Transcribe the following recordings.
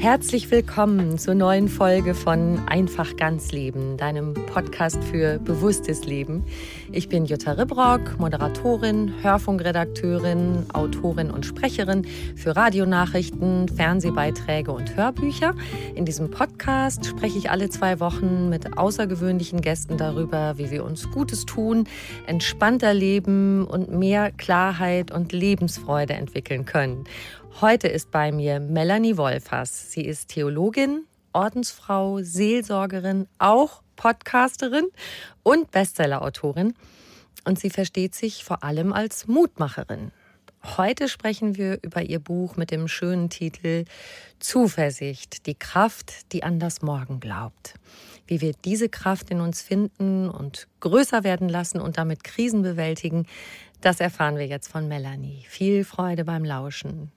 Herzlich willkommen zur neuen Folge von Einfach ganz Leben, deinem Podcast für bewusstes Leben. Ich bin Jutta Ribrock, Moderatorin, Hörfunkredakteurin, Autorin und Sprecherin für Radionachrichten, Fernsehbeiträge und Hörbücher. In diesem Podcast spreche ich alle zwei Wochen mit außergewöhnlichen Gästen darüber, wie wir uns Gutes tun, entspannter leben und mehr Klarheit und Lebensfreude entwickeln können. Heute ist bei mir Melanie Wolfers. Sie ist Theologin, Ordensfrau, Seelsorgerin, auch Podcasterin und Bestsellerautorin. Und sie versteht sich vor allem als Mutmacherin. Heute sprechen wir über ihr Buch mit dem schönen Titel Zuversicht, die Kraft, die an das Morgen glaubt. Wie wir diese Kraft in uns finden und größer werden lassen und damit Krisen bewältigen, das erfahren wir jetzt von Melanie. Viel Freude beim Lauschen.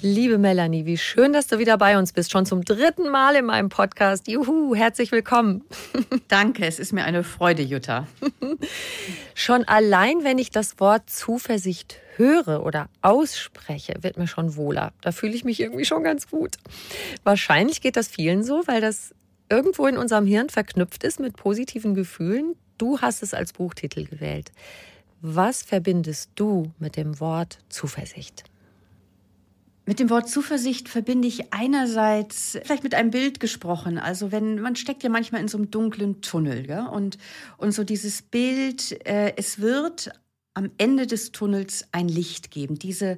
Liebe Melanie, wie schön, dass du wieder bei uns bist. Schon zum dritten Mal in meinem Podcast. Juhu, herzlich willkommen. Danke, es ist mir eine Freude, Jutta. schon allein, wenn ich das Wort Zuversicht höre oder ausspreche, wird mir schon wohler. Da fühle ich mich irgendwie schon ganz gut. Wahrscheinlich geht das vielen so, weil das irgendwo in unserem Hirn verknüpft ist mit positiven Gefühlen. Du hast es als Buchtitel gewählt. Was verbindest du mit dem Wort Zuversicht? Mit dem Wort Zuversicht verbinde ich einerseits vielleicht mit einem Bild gesprochen. Also wenn man steckt ja manchmal in so einem dunklen Tunnel, ja? und und so dieses Bild, äh, es wird am Ende des Tunnels ein Licht geben. Diese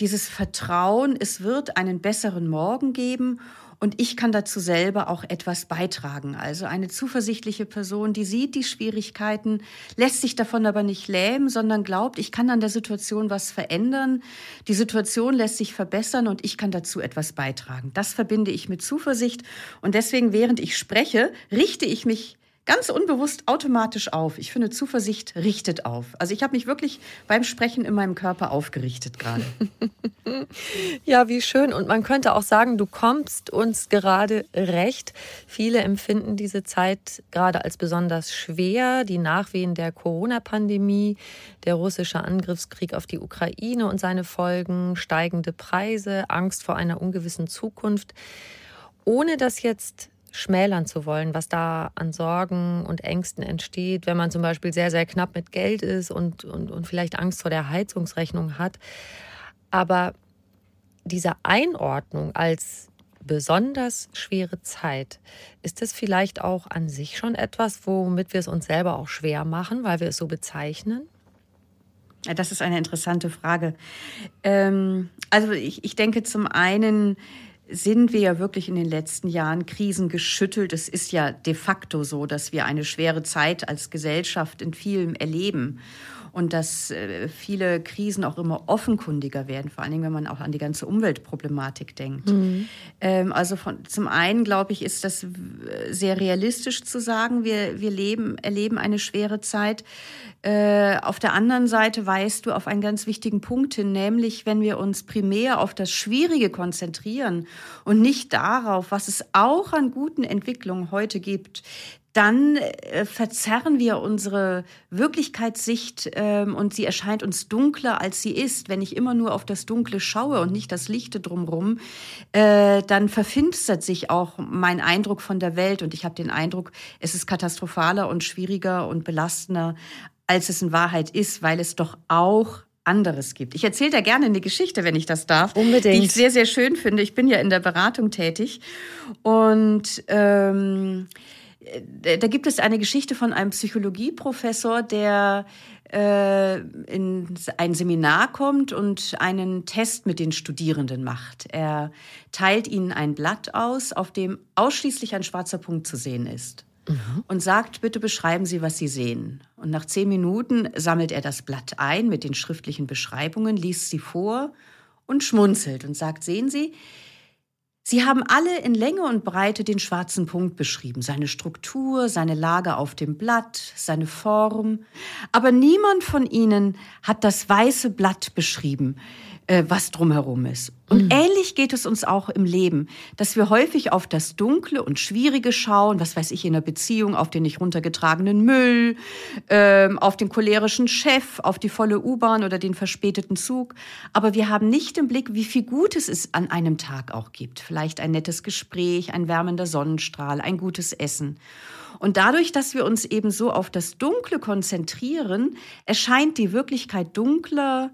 dieses Vertrauen, es wird einen besseren Morgen geben und ich kann dazu selber auch etwas beitragen. Also eine zuversichtliche Person, die sieht die Schwierigkeiten, lässt sich davon aber nicht lähmen, sondern glaubt, ich kann an der Situation was verändern. Die Situation lässt sich verbessern und ich kann dazu etwas beitragen. Das verbinde ich mit Zuversicht. Und deswegen, während ich spreche, richte ich mich ganz unbewusst automatisch auf. Ich finde, Zuversicht richtet auf. Also ich habe mich wirklich beim Sprechen in meinem Körper aufgerichtet gerade. ja, wie schön. Und man könnte auch sagen, du kommst uns gerade recht. Viele empfinden diese Zeit gerade als besonders schwer. Die Nachwehen der Corona-Pandemie, der russische Angriffskrieg auf die Ukraine und seine Folgen, steigende Preise, Angst vor einer ungewissen Zukunft. Ohne das jetzt schmälern zu wollen, was da an Sorgen und Ängsten entsteht, wenn man zum Beispiel sehr, sehr knapp mit Geld ist und, und, und vielleicht Angst vor der Heizungsrechnung hat. Aber diese Einordnung als besonders schwere Zeit, ist das vielleicht auch an sich schon etwas, womit wir es uns selber auch schwer machen, weil wir es so bezeichnen? Ja, das ist eine interessante Frage. Ähm, also ich, ich denke zum einen, sind wir ja wirklich in den letzten Jahren krisengeschüttelt. Es ist ja de facto so, dass wir eine schwere Zeit als Gesellschaft in vielem erleben. Und dass äh, viele Krisen auch immer offenkundiger werden, vor allen Dingen, wenn man auch an die ganze Umweltproblematik denkt. Mhm. Ähm, also von, zum einen, glaube ich, ist das sehr realistisch zu sagen, wir, wir leben, erleben eine schwere Zeit. Äh, auf der anderen Seite weist du auf einen ganz wichtigen Punkt hin, nämlich wenn wir uns primär auf das Schwierige konzentrieren und nicht darauf, was es auch an guten Entwicklungen heute gibt, dann äh, verzerren wir unsere Wirklichkeitssicht ähm, und sie erscheint uns dunkler, als sie ist. Wenn ich immer nur auf das Dunkle schaue und nicht das Lichte drumherum, äh, dann verfinstert sich auch mein Eindruck von der Welt und ich habe den Eindruck, es ist katastrophaler und schwieriger und belastender, als es in Wahrheit ist, weil es doch auch anderes gibt. Ich erzähle da gerne eine Geschichte, wenn ich das darf. Unbedingt. Die ich sehr, sehr schön finde. Ich bin ja in der Beratung tätig. Und ähm, da gibt es eine Geschichte von einem Psychologieprofessor, der äh, in ein Seminar kommt und einen Test mit den Studierenden macht. Er teilt ihnen ein Blatt aus, auf dem ausschließlich ein schwarzer Punkt zu sehen ist. Mhm. Und sagt, bitte beschreiben Sie, was Sie sehen. Und nach zehn Minuten sammelt er das Blatt ein mit den schriftlichen Beschreibungen, liest sie vor und schmunzelt und sagt, sehen Sie, Sie haben alle in Länge und Breite den schwarzen Punkt beschrieben, seine Struktur, seine Lage auf dem Blatt, seine Form. Aber niemand von Ihnen hat das weiße Blatt beschrieben, äh, was drumherum ist. Und mhm. ähnlich geht es uns auch im Leben, dass wir häufig auf das Dunkle und Schwierige schauen, was weiß ich, in der Beziehung, auf den nicht runtergetragenen Müll, ähm, auf den cholerischen Chef, auf die volle U-Bahn oder den verspäteten Zug. Aber wir haben nicht im Blick, wie viel Gutes es an einem Tag auch gibt. Vielleicht ein nettes Gespräch, ein wärmender Sonnenstrahl, ein gutes Essen. Und dadurch, dass wir uns eben so auf das Dunkle konzentrieren, erscheint die Wirklichkeit dunkler,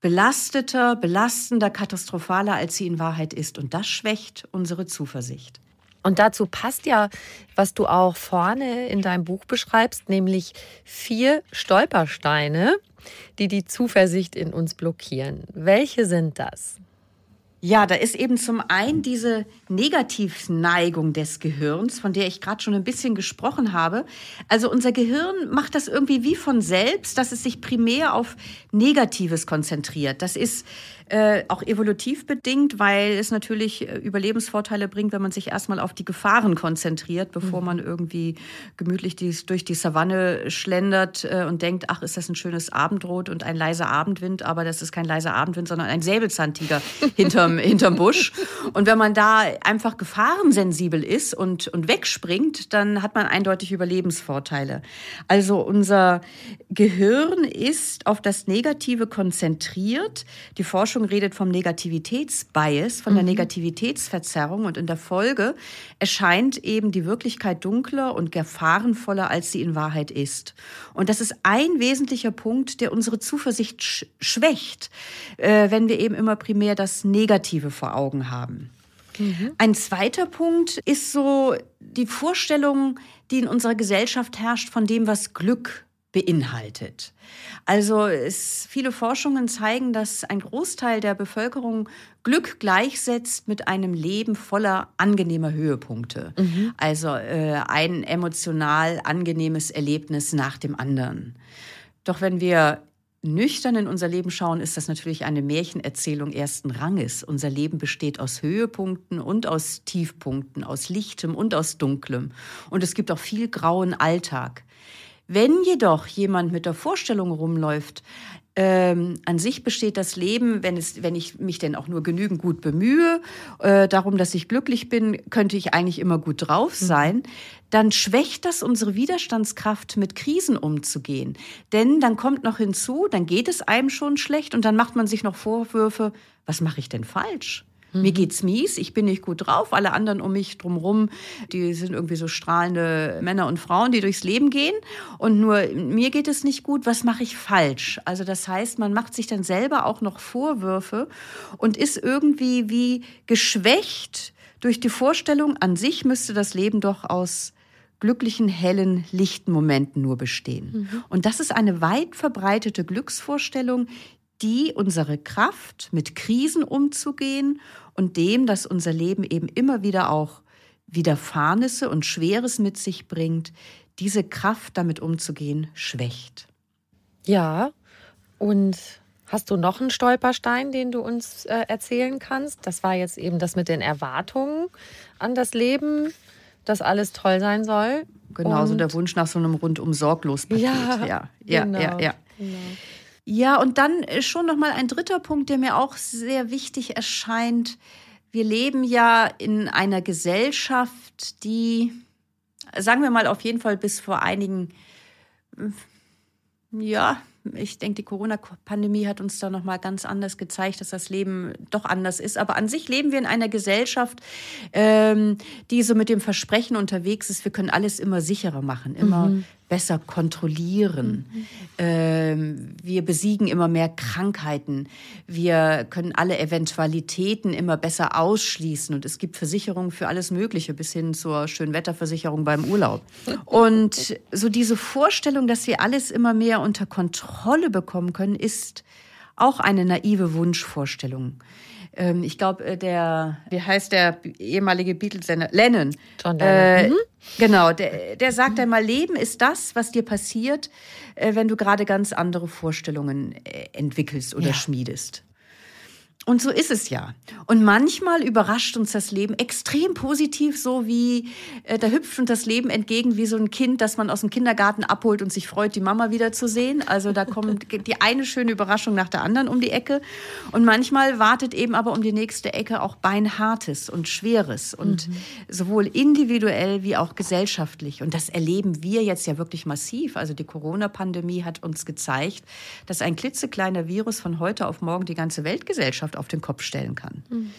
belasteter, belastender, katastrophaler, als sie in Wahrheit ist. Und das schwächt unsere Zuversicht. Und dazu passt ja, was du auch vorne in deinem Buch beschreibst, nämlich vier Stolpersteine, die die Zuversicht in uns blockieren. Welche sind das? Ja, da ist eben zum einen diese Negativneigung des Gehirns, von der ich gerade schon ein bisschen gesprochen habe. Also unser Gehirn macht das irgendwie wie von selbst, dass es sich primär auf Negatives konzentriert. Das ist äh, auch evolutiv bedingt, weil es natürlich äh, Überlebensvorteile bringt, wenn man sich erstmal auf die Gefahren konzentriert, bevor mhm. man irgendwie gemütlich dies, durch die Savanne schlendert äh, und denkt, ach, ist das ein schönes Abendrot und ein leiser Abendwind, aber das ist kein leiser Abendwind, sondern ein Säbelzahntiger hinterm, hinterm Busch. Und wenn man da einfach gefahrensensibel ist und, und wegspringt, dann hat man eindeutig Überlebensvorteile. Also unser Gehirn ist auf das Negative konzentriert. Die Forschung Forschung redet vom Negativitätsbias, von der mhm. Negativitätsverzerrung und in der Folge erscheint eben die Wirklichkeit dunkler und gefahrenvoller, als sie in Wahrheit ist. Und das ist ein wesentlicher Punkt, der unsere Zuversicht sch schwächt, äh, wenn wir eben immer primär das Negative vor Augen haben. Mhm. Ein zweiter Punkt ist so die Vorstellung, die in unserer Gesellschaft herrscht von dem, was Glück beinhaltet. Also es, viele Forschungen zeigen, dass ein Großteil der Bevölkerung Glück gleichsetzt mit einem Leben voller angenehmer Höhepunkte. Mhm. Also äh, ein emotional angenehmes Erlebnis nach dem anderen. Doch wenn wir nüchtern in unser Leben schauen, ist das natürlich eine Märchenerzählung ersten Ranges. Unser Leben besteht aus Höhepunkten und aus Tiefpunkten, aus Lichtem und aus Dunklem. Und es gibt auch viel grauen Alltag. Wenn jedoch jemand mit der Vorstellung rumläuft, ähm, an sich besteht das Leben, wenn, es, wenn ich mich denn auch nur genügend gut bemühe, äh, darum, dass ich glücklich bin, könnte ich eigentlich immer gut drauf mhm. sein, dann schwächt das unsere Widerstandskraft, mit Krisen umzugehen. Denn dann kommt noch hinzu, dann geht es einem schon schlecht und dann macht man sich noch Vorwürfe, was mache ich denn falsch? Mhm. Mir geht's mies, ich bin nicht gut drauf. Alle anderen um mich drumherum, die sind irgendwie so strahlende Männer und Frauen, die durchs Leben gehen. Und nur mir geht es nicht gut. Was mache ich falsch? Also das heißt, man macht sich dann selber auch noch Vorwürfe und ist irgendwie wie geschwächt durch die Vorstellung, an sich müsste das Leben doch aus glücklichen, hellen, lichten Momenten nur bestehen. Mhm. Und das ist eine weit verbreitete Glücksvorstellung, die unsere Kraft, mit Krisen umzugehen und dem, dass unser Leben eben immer wieder auch Widerfahrnisse und Schweres mit sich bringt, diese Kraft damit umzugehen, schwächt. Ja, und hast du noch einen Stolperstein, den du uns äh, erzählen kannst? Das war jetzt eben das mit den Erwartungen an das Leben, dass alles toll sein soll. Genauso und der Wunsch nach so einem rundum sorglos Paket. Ja, ja, ja, genau, ja, ja. Genau. Ja, und dann schon noch mal ein dritter Punkt, der mir auch sehr wichtig erscheint. Wir leben ja in einer Gesellschaft, die, sagen wir mal, auf jeden Fall bis vor einigen, ja, ich denke, die Corona-Pandemie hat uns da noch mal ganz anders gezeigt, dass das Leben doch anders ist. Aber an sich leben wir in einer Gesellschaft, ähm, die so mit dem Versprechen unterwegs ist, wir können alles immer sicherer machen, immer mhm besser kontrollieren. Mhm. Ähm, wir besiegen immer mehr Krankheiten. Wir können alle Eventualitäten immer besser ausschließen. Und es gibt Versicherungen für alles Mögliche, bis hin zur Schönwetterversicherung beim Urlaub. Und so diese Vorstellung, dass wir alles immer mehr unter Kontrolle bekommen können, ist auch eine naive Wunschvorstellung. Ähm, ich glaube, äh, der, wie heißt der ehemalige Beatles-Sänger? Lennon. John Lennon. Äh, mhm. Genau, der, der sagt einmal, Leben ist das, was dir passiert, äh, wenn du gerade ganz andere Vorstellungen äh, entwickelst oder ja. schmiedest. Und so ist es ja. Und manchmal überrascht uns das Leben extrem positiv, so wie äh, da hüpft uns das Leben entgegen wie so ein Kind, das man aus dem Kindergarten abholt und sich freut, die Mama wiederzusehen. Also da kommt die eine schöne Überraschung nach der anderen um die Ecke. Und manchmal wartet eben aber um die nächste Ecke auch beinhartes und schweres und mhm. sowohl individuell wie auch gesellschaftlich. Und das erleben wir jetzt ja wirklich massiv. Also die Corona-Pandemie hat uns gezeigt, dass ein klitzekleiner Virus von heute auf morgen die ganze Weltgesellschaft auf den Kopf stellen kann. Mhm.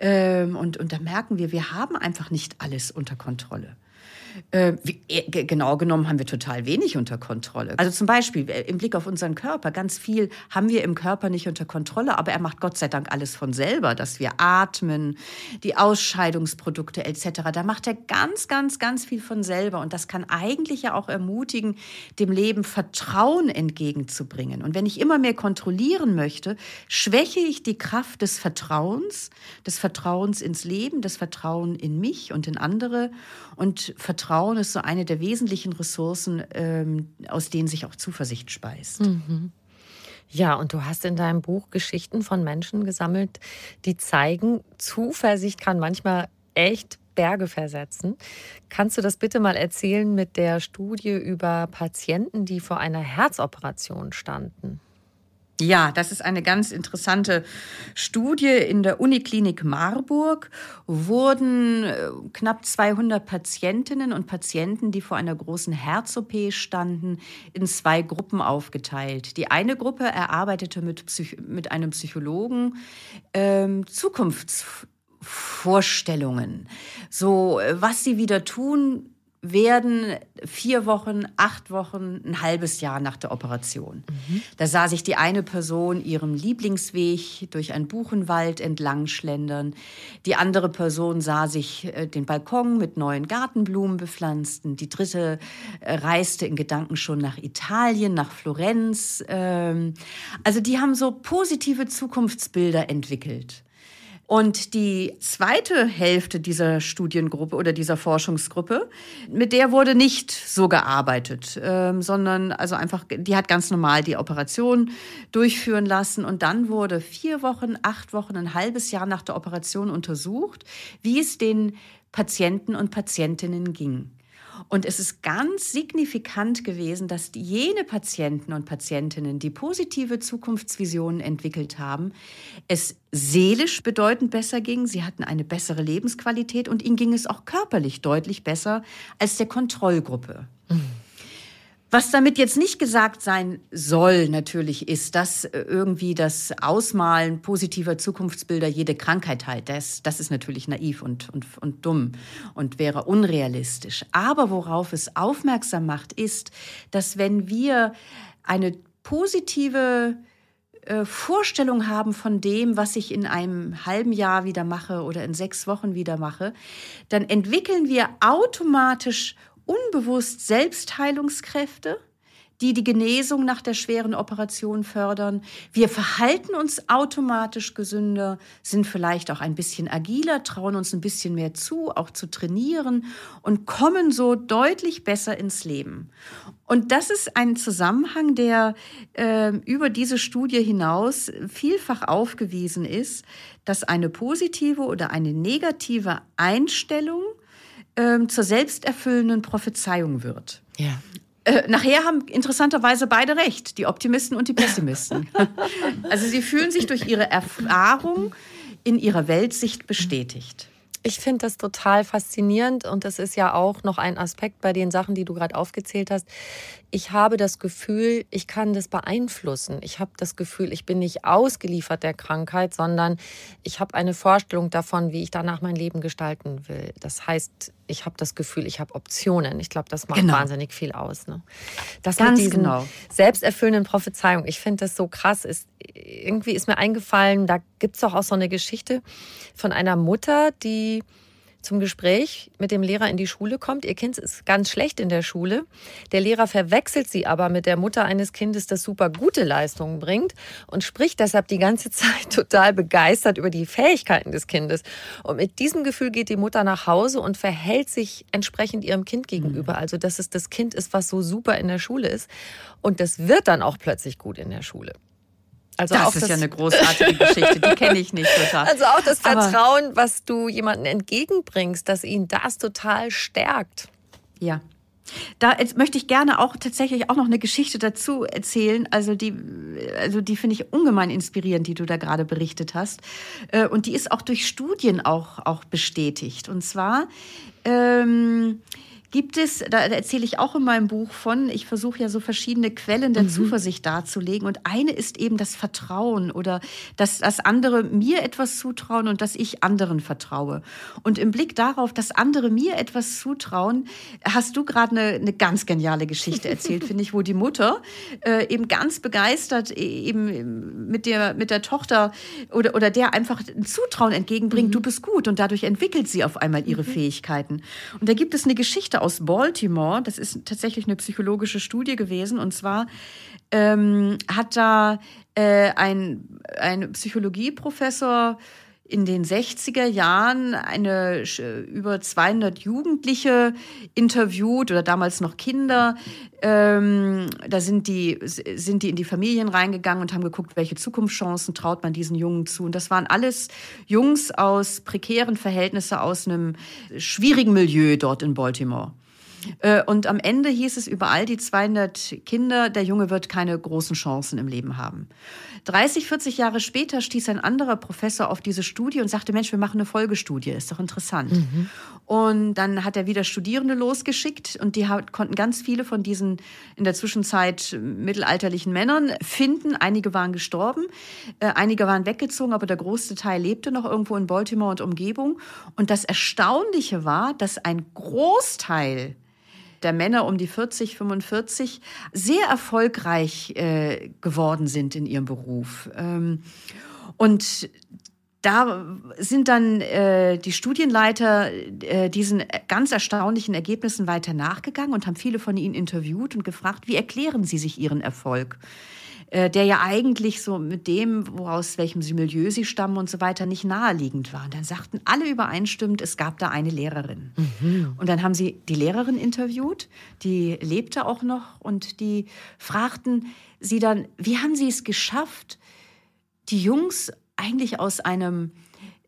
Ähm, und, und da merken wir, wir haben einfach nicht alles unter Kontrolle. Äh, äh genau genommen haben wir total wenig unter Kontrolle. Also zum Beispiel äh, im Blick auf unseren Körper, ganz viel haben wir im Körper nicht unter Kontrolle, aber er macht Gott sei Dank alles von selber, dass wir atmen, die Ausscheidungsprodukte etc. Da macht er ganz, ganz, ganz viel von selber und das kann eigentlich ja auch ermutigen, dem Leben Vertrauen entgegenzubringen. Und wenn ich immer mehr kontrollieren möchte, schwäche ich die Kraft des Vertrauens, des Vertrauens ins Leben, des Vertrauens in mich und in andere und Vertrauen Vertrauen ist so eine der wesentlichen Ressourcen, ähm, aus denen sich auch Zuversicht speist. Mhm. Ja, und du hast in deinem Buch Geschichten von Menschen gesammelt, die zeigen, Zuversicht kann manchmal echt Berge versetzen. Kannst du das bitte mal erzählen mit der Studie über Patienten, die vor einer Herzoperation standen? Ja, das ist eine ganz interessante Studie. In der Uniklinik Marburg wurden äh, knapp 200 Patientinnen und Patienten, die vor einer großen Herz-OP standen, in zwei Gruppen aufgeteilt. Die eine Gruppe erarbeitete mit, Psych mit einem Psychologen ähm, Zukunftsvorstellungen. So, äh, was sie wieder tun werden vier Wochen, acht Wochen, ein halbes Jahr nach der Operation. Mhm. Da sah sich die eine Person ihrem Lieblingsweg durch einen Buchenwald entlang schlendern. Die andere Person sah sich äh, den Balkon mit neuen Gartenblumen bepflanzten. Die dritte äh, reiste in Gedanken schon nach Italien, nach Florenz. Ähm, also die haben so positive Zukunftsbilder entwickelt. Und die zweite Hälfte dieser Studiengruppe oder dieser Forschungsgruppe, mit der wurde nicht so gearbeitet, ähm, sondern also einfach, die hat ganz normal die Operation durchführen lassen. Und dann wurde vier Wochen, acht Wochen, ein halbes Jahr nach der Operation untersucht, wie es den Patienten und Patientinnen ging. Und es ist ganz signifikant gewesen, dass jene Patienten und Patientinnen, die positive Zukunftsvisionen entwickelt haben, es seelisch bedeutend besser ging. Sie hatten eine bessere Lebensqualität und ihnen ging es auch körperlich deutlich besser als der Kontrollgruppe. Mhm. Was damit jetzt nicht gesagt sein soll, natürlich, ist, dass äh, irgendwie das Ausmalen positiver Zukunftsbilder jede Krankheit heilt. Das, das ist natürlich naiv und, und, und dumm und wäre unrealistisch. Aber worauf es aufmerksam macht, ist, dass wenn wir eine positive äh, Vorstellung haben von dem, was ich in einem halben Jahr wieder mache oder in sechs Wochen wieder mache, dann entwickeln wir automatisch unbewusst Selbstheilungskräfte, die die Genesung nach der schweren Operation fördern. Wir verhalten uns automatisch gesünder, sind vielleicht auch ein bisschen agiler, trauen uns ein bisschen mehr zu, auch zu trainieren und kommen so deutlich besser ins Leben. Und das ist ein Zusammenhang, der äh, über diese Studie hinaus vielfach aufgewiesen ist, dass eine positive oder eine negative Einstellung äh, zur selbsterfüllenden Prophezeiung wird. Ja. Äh, nachher haben interessanterweise beide recht, die Optimisten und die Pessimisten. also sie fühlen sich durch ihre Erfahrung in ihrer Weltsicht bestätigt. Ich finde das total faszinierend und das ist ja auch noch ein Aspekt bei den Sachen, die du gerade aufgezählt hast. Ich habe das Gefühl, ich kann das beeinflussen. Ich habe das Gefühl, ich bin nicht ausgeliefert der Krankheit, sondern ich habe eine Vorstellung davon, wie ich danach mein Leben gestalten will. Das heißt, ich habe das Gefühl, ich habe Optionen. Ich glaube, das macht genau. wahnsinnig viel aus. Ne? Das Ganz mit diesen genau. selbsterfüllenden Prophezeiungen, ich finde das so krass. Ist, irgendwie ist mir eingefallen, da gibt es doch auch so eine Geschichte von einer Mutter, die zum Gespräch mit dem Lehrer in die Schule kommt. Ihr Kind ist ganz schlecht in der Schule. Der Lehrer verwechselt sie aber mit der Mutter eines Kindes, das super gute Leistungen bringt und spricht deshalb die ganze Zeit total begeistert über die Fähigkeiten des Kindes. Und mit diesem Gefühl geht die Mutter nach Hause und verhält sich entsprechend ihrem Kind gegenüber. Mhm. Also, dass es das Kind ist, was so super in der Schule ist. Und das wird dann auch plötzlich gut in der Schule. Also das ist das, ja eine großartige Geschichte, die kenne ich nicht total. Also auch das Vertrauen, Aber, was du jemandem entgegenbringst, dass ihn das total stärkt. Ja. Da jetzt möchte ich gerne auch tatsächlich auch noch eine Geschichte dazu erzählen. Also die, also die finde ich ungemein inspirierend, die du da gerade berichtet hast. Äh, und die ist auch durch Studien auch, auch bestätigt. Und zwar ähm, Gibt es, da erzähle ich auch in meinem Buch von, ich versuche ja so verschiedene Quellen der mhm. Zuversicht darzulegen. Und eine ist eben das Vertrauen oder dass, dass andere mir etwas zutrauen und dass ich anderen vertraue. Und im Blick darauf, dass andere mir etwas zutrauen, hast du gerade eine, eine ganz geniale Geschichte erzählt, finde ich, wo die Mutter äh, eben ganz begeistert e, eben mit der, mit der Tochter oder, oder der einfach ein Zutrauen entgegenbringt, mhm. du bist gut. Und dadurch entwickelt sie auf einmal ihre mhm. Fähigkeiten. Und da gibt es eine Geschichte aus Baltimore. Das ist tatsächlich eine psychologische Studie gewesen. Und zwar ähm, hat da äh, ein, ein Psychologieprofessor in den 60er Jahren eine über 200 Jugendliche interviewt oder damals noch Kinder. Ähm, da sind die, sind die in die Familien reingegangen und haben geguckt, welche Zukunftschancen traut man diesen Jungen zu. Und das waren alles Jungs aus prekären Verhältnissen, aus einem schwierigen Milieu dort in Baltimore. Äh, und am Ende hieß es überall, die 200 Kinder, der Junge wird keine großen Chancen im Leben haben. 30, 40 Jahre später stieß ein anderer Professor auf diese Studie und sagte, Mensch, wir machen eine Folgestudie, ist doch interessant. Mhm. Und dann hat er wieder Studierende losgeschickt und die konnten ganz viele von diesen in der Zwischenzeit mittelalterlichen Männern finden. Einige waren gestorben, äh, einige waren weggezogen, aber der größte Teil lebte noch irgendwo in Baltimore und Umgebung. Und das Erstaunliche war, dass ein Großteil der Männer um die 40, 45 sehr erfolgreich äh, geworden sind in ihrem Beruf. Ähm, und da sind dann äh, die Studienleiter äh, diesen ganz erstaunlichen Ergebnissen weiter nachgegangen und haben viele von ihnen interviewt und gefragt, wie erklären sie sich ihren Erfolg? Äh, der ja eigentlich so mit dem, woraus welchem Milieu sie stammen und so weiter, nicht naheliegend war. Und dann sagten alle übereinstimmend, es gab da eine Lehrerin. Mhm. Und dann haben sie die Lehrerin interviewt, die lebte auch noch, und die fragten sie dann, wie haben sie es geschafft, die Jungs eigentlich aus einem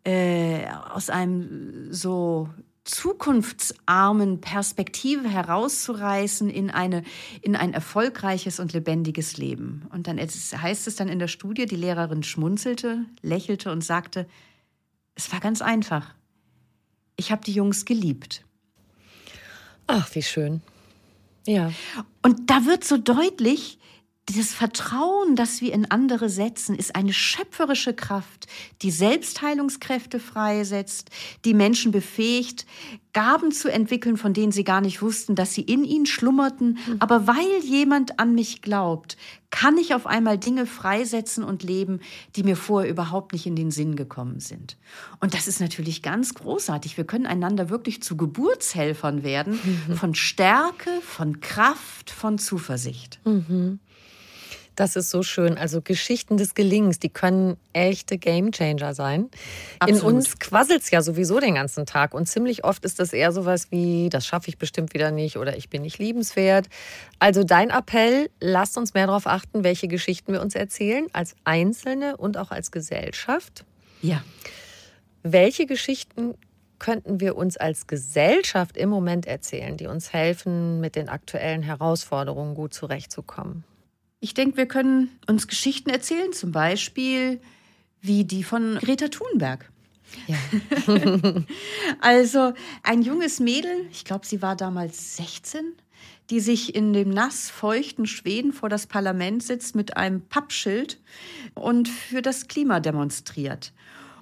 äh, aus einem so zukunftsarmen Perspektive herauszureißen in, eine, in ein erfolgreiches und lebendiges Leben. Und dann heißt es dann in der Studie, die Lehrerin schmunzelte, lächelte und sagte, es war ganz einfach. Ich habe die Jungs geliebt. Ach, wie schön. Ja. Und da wird so deutlich, das Vertrauen, das wir in andere setzen, ist eine schöpferische Kraft, die Selbstheilungskräfte freisetzt, die Menschen befähigt, Gaben zu entwickeln, von denen sie gar nicht wussten, dass sie in ihnen schlummerten. Mhm. Aber weil jemand an mich glaubt, kann ich auf einmal Dinge freisetzen und leben, die mir vorher überhaupt nicht in den Sinn gekommen sind. Und das ist natürlich ganz großartig. Wir können einander wirklich zu Geburtshelfern werden mhm. von Stärke, von Kraft, von Zuversicht. Mhm. Das ist so schön. Also Geschichten des Gelingens, die können echte Gamechanger sein. Absolut. In uns quasselt es ja sowieso den ganzen Tag. Und ziemlich oft ist das eher sowas wie, das schaffe ich bestimmt wieder nicht oder ich bin nicht liebenswert. Also dein Appell, lasst uns mehr darauf achten, welche Geschichten wir uns erzählen, als Einzelne und auch als Gesellschaft. Ja. Welche Geschichten könnten wir uns als Gesellschaft im Moment erzählen, die uns helfen, mit den aktuellen Herausforderungen gut zurechtzukommen? Ich denke, wir können uns Geschichten erzählen, zum Beispiel wie die von Greta Thunberg. Ja. also ein junges Mädel, ich glaube, sie war damals 16, die sich in dem nassfeuchten Schweden vor das Parlament sitzt mit einem Pappschild und für das Klima demonstriert.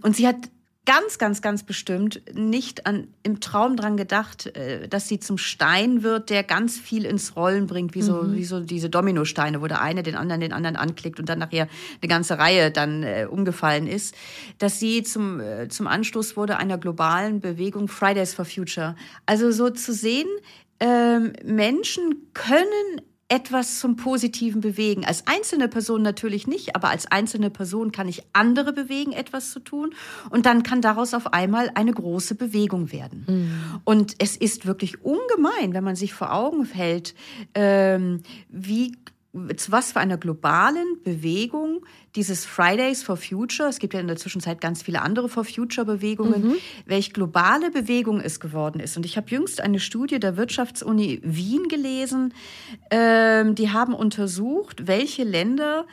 Und sie hat ganz, ganz, ganz bestimmt nicht an, im Traum dran gedacht, äh, dass sie zum Stein wird, der ganz viel ins Rollen bringt, wie so, mhm. wie so diese Dominosteine, wo der eine den anderen den anderen anklickt und dann nachher eine ganze Reihe dann äh, umgefallen ist, dass sie zum, äh, zum Anstoß wurde einer globalen Bewegung Fridays for Future. Also so zu sehen, ähm, Menschen können etwas zum Positiven bewegen. Als einzelne Person natürlich nicht, aber als einzelne Person kann ich andere bewegen, etwas zu tun. Und dann kann daraus auf einmal eine große Bewegung werden. Mhm. Und es ist wirklich ungemein, wenn man sich vor Augen hält, ähm, wie zu was für einer globalen Bewegung dieses Fridays for Future, es gibt ja in der Zwischenzeit ganz viele andere For Future Bewegungen, mhm. welch globale Bewegung es geworden ist. Und ich habe jüngst eine Studie der Wirtschaftsuni Wien gelesen, ähm, die haben untersucht, welche Länder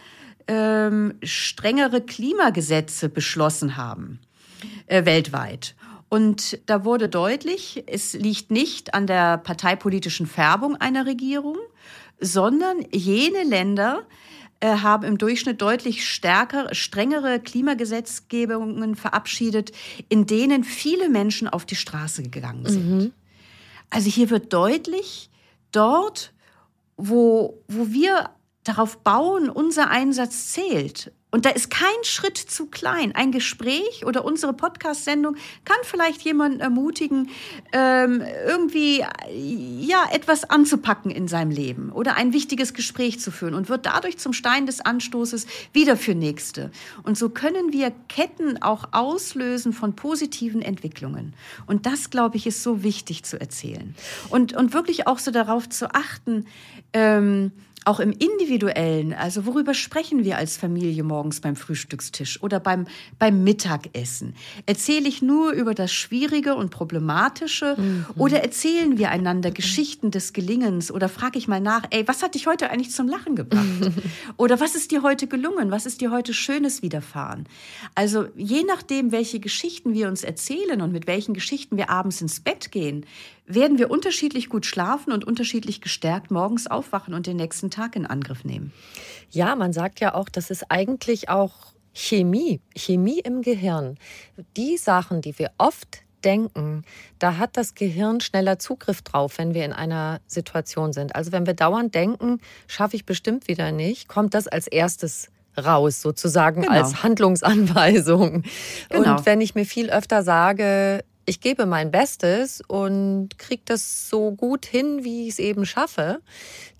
ähm, strengere Klimagesetze beschlossen haben äh, weltweit. Und da wurde deutlich, es liegt nicht an der parteipolitischen Färbung einer Regierung, sondern jene Länder äh, haben im Durchschnitt deutlich stärker, strengere Klimagesetzgebungen verabschiedet, in denen viele Menschen auf die Straße gegangen sind. Mhm. Also hier wird deutlich, dort, wo, wo wir darauf bauen, unser Einsatz zählt, und da ist kein Schritt zu klein. Ein Gespräch oder unsere Podcast-Sendung kann vielleicht jemanden ermutigen, ähm, irgendwie ja etwas anzupacken in seinem Leben oder ein wichtiges Gespräch zu führen und wird dadurch zum Stein des Anstoßes wieder für Nächste. Und so können wir Ketten auch auslösen von positiven Entwicklungen. Und das, glaube ich, ist so wichtig zu erzählen. Und, und wirklich auch so darauf zu achten, ähm, auch im individuellen, also worüber sprechen wir als Familie morgens beim Frühstückstisch oder beim, beim Mittagessen? Erzähle ich nur über das Schwierige und Problematische mhm. oder erzählen wir einander mhm. Geschichten des Gelingens oder frage ich mal nach, ey, was hat dich heute eigentlich zum Lachen gebracht? oder was ist dir heute gelungen? Was ist dir heute Schönes widerfahren? Also je nachdem, welche Geschichten wir uns erzählen und mit welchen Geschichten wir abends ins Bett gehen, werden wir unterschiedlich gut schlafen und unterschiedlich gestärkt morgens aufwachen und den nächsten Tag in Angriff nehmen. Ja, man sagt ja auch, das ist eigentlich auch Chemie, Chemie im Gehirn. Die Sachen, die wir oft denken, da hat das Gehirn schneller Zugriff drauf, wenn wir in einer Situation sind. Also wenn wir dauernd denken, schaffe ich bestimmt wieder nicht, kommt das als erstes raus, sozusagen genau. als Handlungsanweisung. Genau. Und wenn ich mir viel öfter sage, ich gebe mein Bestes und kriege das so gut hin, wie ich es eben schaffe,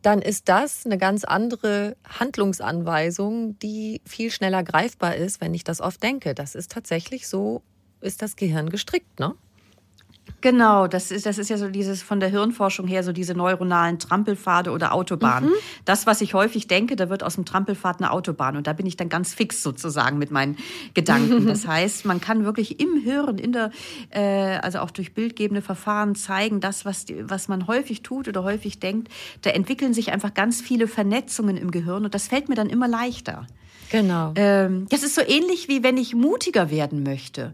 dann ist das eine ganz andere Handlungsanweisung, die viel schneller greifbar ist, wenn ich das oft denke. Das ist tatsächlich so, ist das Gehirn gestrickt, ne? Genau, das ist, das ist ja so dieses von der Hirnforschung her, so diese neuronalen Trampelpfade oder Autobahnen. Mhm. Das, was ich häufig denke, da wird aus dem Trampelpfad eine Autobahn und da bin ich dann ganz fix sozusagen mit meinen Gedanken. Das heißt, man kann wirklich im Hirn, in der, äh, also auch durch bildgebende Verfahren zeigen, das, was, was man häufig tut oder häufig denkt, da entwickeln sich einfach ganz viele Vernetzungen im Gehirn und das fällt mir dann immer leichter. Genau. Ähm, das ist so ähnlich wie wenn ich mutiger werden möchte.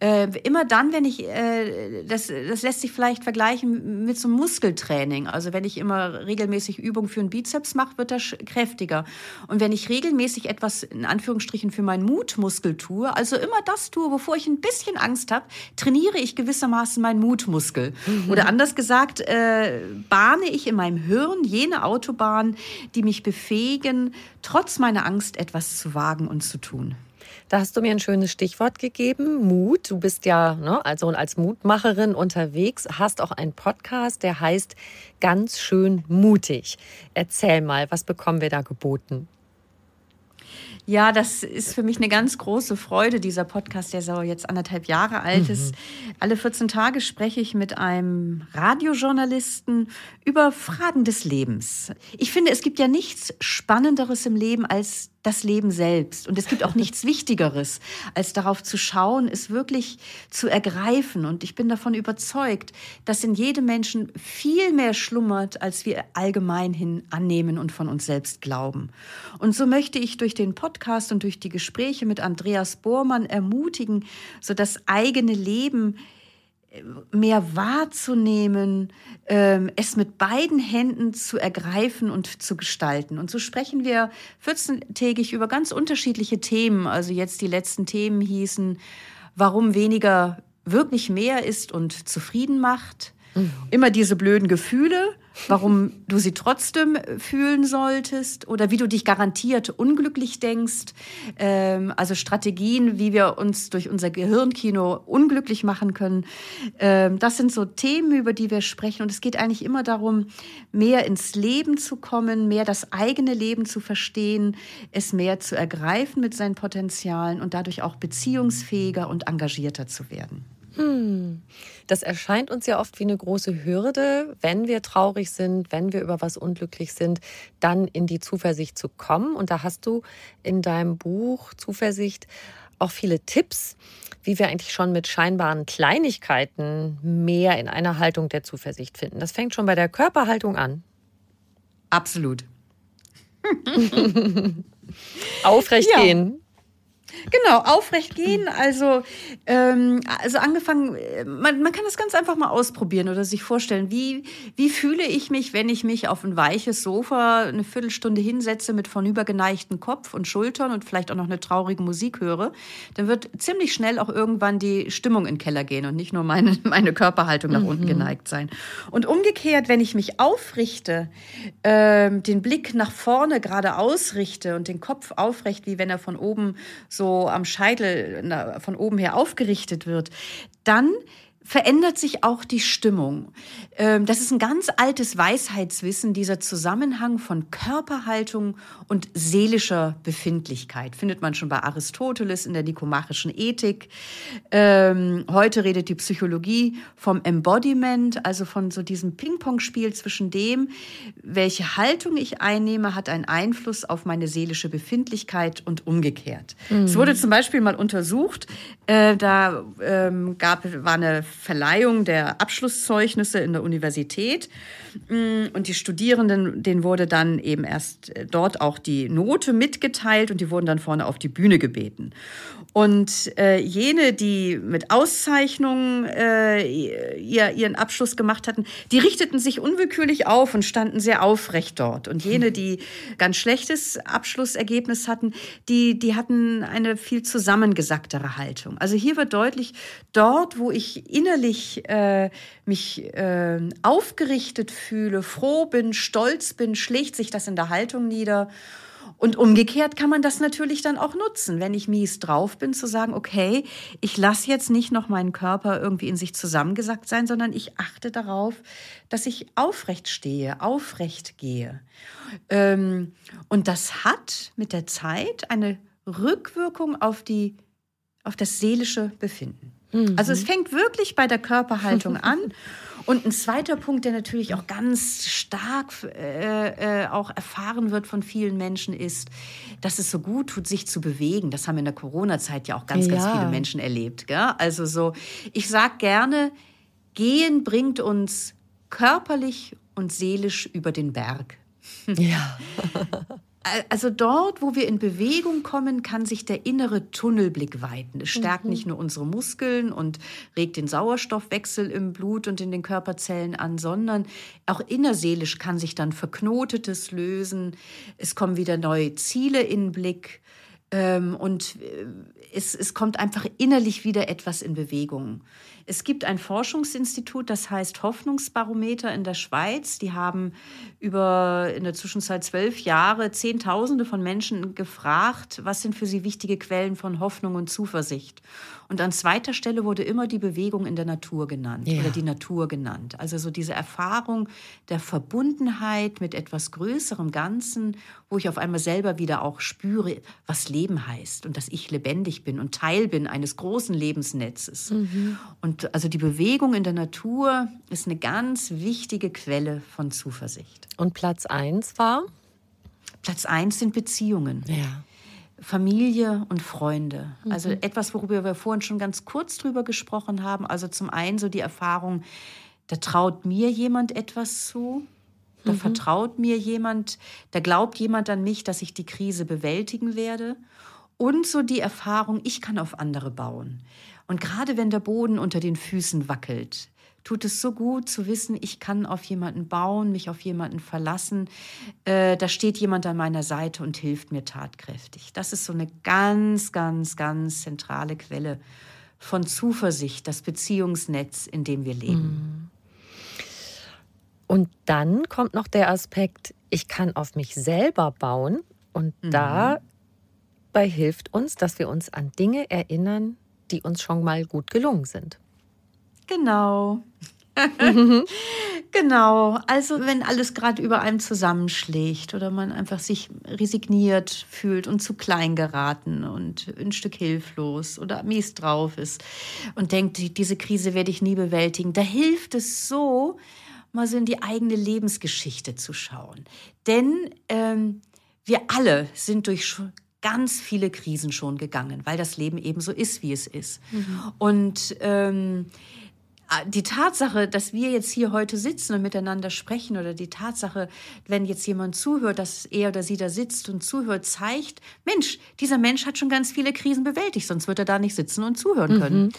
Äh, immer dann, wenn ich, äh, das, das lässt sich vielleicht vergleichen mit so einem Muskeltraining. Also wenn ich immer regelmäßig Übungen für einen Bizeps mache, wird das kräftiger. Und wenn ich regelmäßig etwas in Anführungsstrichen für meinen Mutmuskel tue, also immer das tue, wovor ich ein bisschen Angst habe, trainiere ich gewissermaßen meinen Mutmuskel. Mhm. Oder anders gesagt, äh, bahne ich in meinem Hirn jene Autobahn, die mich befähigen, trotz meiner Angst etwas zu wagen und zu tun. Da hast du mir ein schönes Stichwort gegeben, Mut. Du bist ja ne, also als Mutmacherin unterwegs, hast auch einen Podcast, der heißt Ganz schön mutig. Erzähl mal, was bekommen wir da geboten? Ja, das ist für mich eine ganz große Freude, dieser Podcast, der so jetzt anderthalb Jahre alt ist. Mhm. Alle 14 Tage spreche ich mit einem Radiojournalisten über Fragen des Lebens. Ich finde, es gibt ja nichts Spannenderes im Leben als das Leben selbst. Und es gibt auch nichts Wichtigeres, als darauf zu schauen, es wirklich zu ergreifen. Und ich bin davon überzeugt, dass in jedem Menschen viel mehr schlummert, als wir allgemein hin annehmen und von uns selbst glauben. Und so möchte ich durch den Podcast und durch die Gespräche mit Andreas Bormann ermutigen, so das eigene Leben mehr wahrzunehmen, ähm, es mit beiden Händen zu ergreifen und zu gestalten. Und so sprechen wir 14-tägig über ganz unterschiedliche Themen. Also jetzt die letzten Themen hießen, warum weniger wirklich mehr ist und zufrieden macht. Mhm. Immer diese blöden Gefühle warum du sie trotzdem fühlen solltest oder wie du dich garantiert unglücklich denkst. Ähm, also Strategien, wie wir uns durch unser Gehirnkino unglücklich machen können. Ähm, das sind so Themen, über die wir sprechen. Und es geht eigentlich immer darum, mehr ins Leben zu kommen, mehr das eigene Leben zu verstehen, es mehr zu ergreifen mit seinen Potenzialen und dadurch auch beziehungsfähiger und engagierter zu werden. Hm. Das erscheint uns ja oft wie eine große Hürde, wenn wir traurig sind, wenn wir über was unglücklich sind, dann in die Zuversicht zu kommen. Und da hast du in deinem Buch Zuversicht auch viele Tipps, wie wir eigentlich schon mit scheinbaren Kleinigkeiten mehr in einer Haltung der Zuversicht finden. Das fängt schon bei der Körperhaltung an. Absolut. Aufrecht ja. gehen. Genau, aufrecht gehen. Also, ähm, also angefangen, man, man kann das ganz einfach mal ausprobieren oder sich vorstellen, wie, wie fühle ich mich, wenn ich mich auf ein weiches Sofa eine Viertelstunde hinsetze mit vornübergeneigten Kopf und Schultern und vielleicht auch noch eine traurige Musik höre. Dann wird ziemlich schnell auch irgendwann die Stimmung in den Keller gehen und nicht nur meine, meine Körperhaltung nach mhm. unten geneigt sein. Und umgekehrt, wenn ich mich aufrichte, ähm, den Blick nach vorne gerade ausrichte und den Kopf aufrecht, wie wenn er von oben so am Scheitel von oben her aufgerichtet wird, dann verändert sich auch die Stimmung. Ähm, das ist ein ganz altes Weisheitswissen, dieser Zusammenhang von Körperhaltung und seelischer Befindlichkeit. Findet man schon bei Aristoteles in der nikomachischen Ethik. Ähm, heute redet die Psychologie vom Embodiment, also von so diesem Ping-Pong-Spiel zwischen dem, welche Haltung ich einnehme, hat einen Einfluss auf meine seelische Befindlichkeit und umgekehrt. Mhm. Es wurde zum Beispiel mal untersucht, äh, da ähm, gab, war eine Verleihung der Abschlusszeugnisse in der Universität. Mm, und die Studierenden, denen wurde dann eben erst äh, dort auch die Note mitgeteilt und die wurden dann vorne auf die Bühne gebeten. Und äh, jene, die mit Auszeichnungen äh, ihr, ihren Abschluss gemacht hatten, die richteten sich unwillkürlich auf und standen sehr aufrecht dort. Und jene, die ganz schlechtes Abschlussergebnis hatten, die, die hatten eine viel zusammengesacktere Haltung. Also hier wird deutlich, dort, wo ich innerlich äh, mich äh, aufgerichtet fühle, froh bin, stolz bin, schlägt sich das in der Haltung nieder. Und umgekehrt kann man das natürlich dann auch nutzen, wenn ich mies drauf bin, zu sagen, okay, ich lasse jetzt nicht noch meinen Körper irgendwie in sich zusammengesackt sein, sondern ich achte darauf, dass ich aufrecht stehe, aufrecht gehe. Ähm, und das hat mit der Zeit eine Rückwirkung auf, die, auf das seelische Befinden. Mhm. Also es fängt wirklich bei der Körperhaltung an. Und ein zweiter Punkt, der natürlich auch ganz stark äh, äh, auch erfahren wird von vielen Menschen, ist, dass es so gut tut, sich zu bewegen. Das haben in der Corona-Zeit ja auch ganz, ja. ganz viele Menschen erlebt. Gell? Also so, ich sage gerne, gehen bringt uns körperlich und seelisch über den Berg. Ja. also dort, wo wir in Bewegung kommen, kann sich der innere Tunnelblick weiten. Es stärkt mhm. nicht nur unsere Muskeln und regt den Sauerstoffwechsel im Blut und in den Körperzellen an, sondern auch innerseelisch kann sich dann Verknotetes lösen. Es kommen wieder neue Ziele in den Blick. Ähm, und äh, es, es kommt einfach innerlich wieder etwas in Bewegung. Es gibt ein Forschungsinstitut, das heißt Hoffnungsbarometer in der Schweiz. Die haben über in der Zwischenzeit zwölf Jahre Zehntausende von Menschen gefragt, was sind für sie wichtige Quellen von Hoffnung und Zuversicht. Und an zweiter Stelle wurde immer die Bewegung in der Natur genannt ja. oder die Natur genannt. Also so diese Erfahrung der Verbundenheit mit etwas größerem Ganzen, wo ich auf einmal selber wieder auch spüre, was Leben heißt und dass ich lebendig bin und Teil bin eines großen Lebensnetzes. Mhm. Und also die Bewegung in der Natur ist eine ganz wichtige Quelle von Zuversicht. Und Platz eins war? Platz eins sind Beziehungen. Ja. Familie und Freunde. Mhm. Also etwas, worüber wir vorhin schon ganz kurz drüber gesprochen haben. Also zum einen so die Erfahrung, da traut mir jemand etwas zu. Da mhm. vertraut mir jemand, da glaubt jemand an mich, dass ich die Krise bewältigen werde. Und so die Erfahrung, ich kann auf andere bauen. Und gerade wenn der Boden unter den Füßen wackelt, tut es so gut zu wissen, ich kann auf jemanden bauen, mich auf jemanden verlassen. Äh, da steht jemand an meiner Seite und hilft mir tatkräftig. Das ist so eine ganz, ganz, ganz zentrale Quelle von Zuversicht, das Beziehungsnetz, in dem wir leben. Mhm. Und dann kommt noch der Aspekt, ich kann auf mich selber bauen und mhm. dabei hilft uns, dass wir uns an Dinge erinnern, die uns schon mal gut gelungen sind. Genau. genau. Also wenn alles gerade über einem zusammenschlägt oder man einfach sich resigniert fühlt und zu klein geraten und ein Stück hilflos oder mies drauf ist und denkt, diese Krise werde ich nie bewältigen, da hilft es so, mal so in die eigene Lebensgeschichte zu schauen. Denn ähm, wir alle sind durch ganz viele Krisen schon gegangen, weil das Leben eben so ist, wie es ist. Mhm. Und ähm, die Tatsache, dass wir jetzt hier heute sitzen und miteinander sprechen oder die Tatsache, wenn jetzt jemand zuhört, dass er oder sie da sitzt und zuhört, zeigt, Mensch, dieser Mensch hat schon ganz viele Krisen bewältigt, sonst wird er da nicht sitzen und zuhören können. Mhm.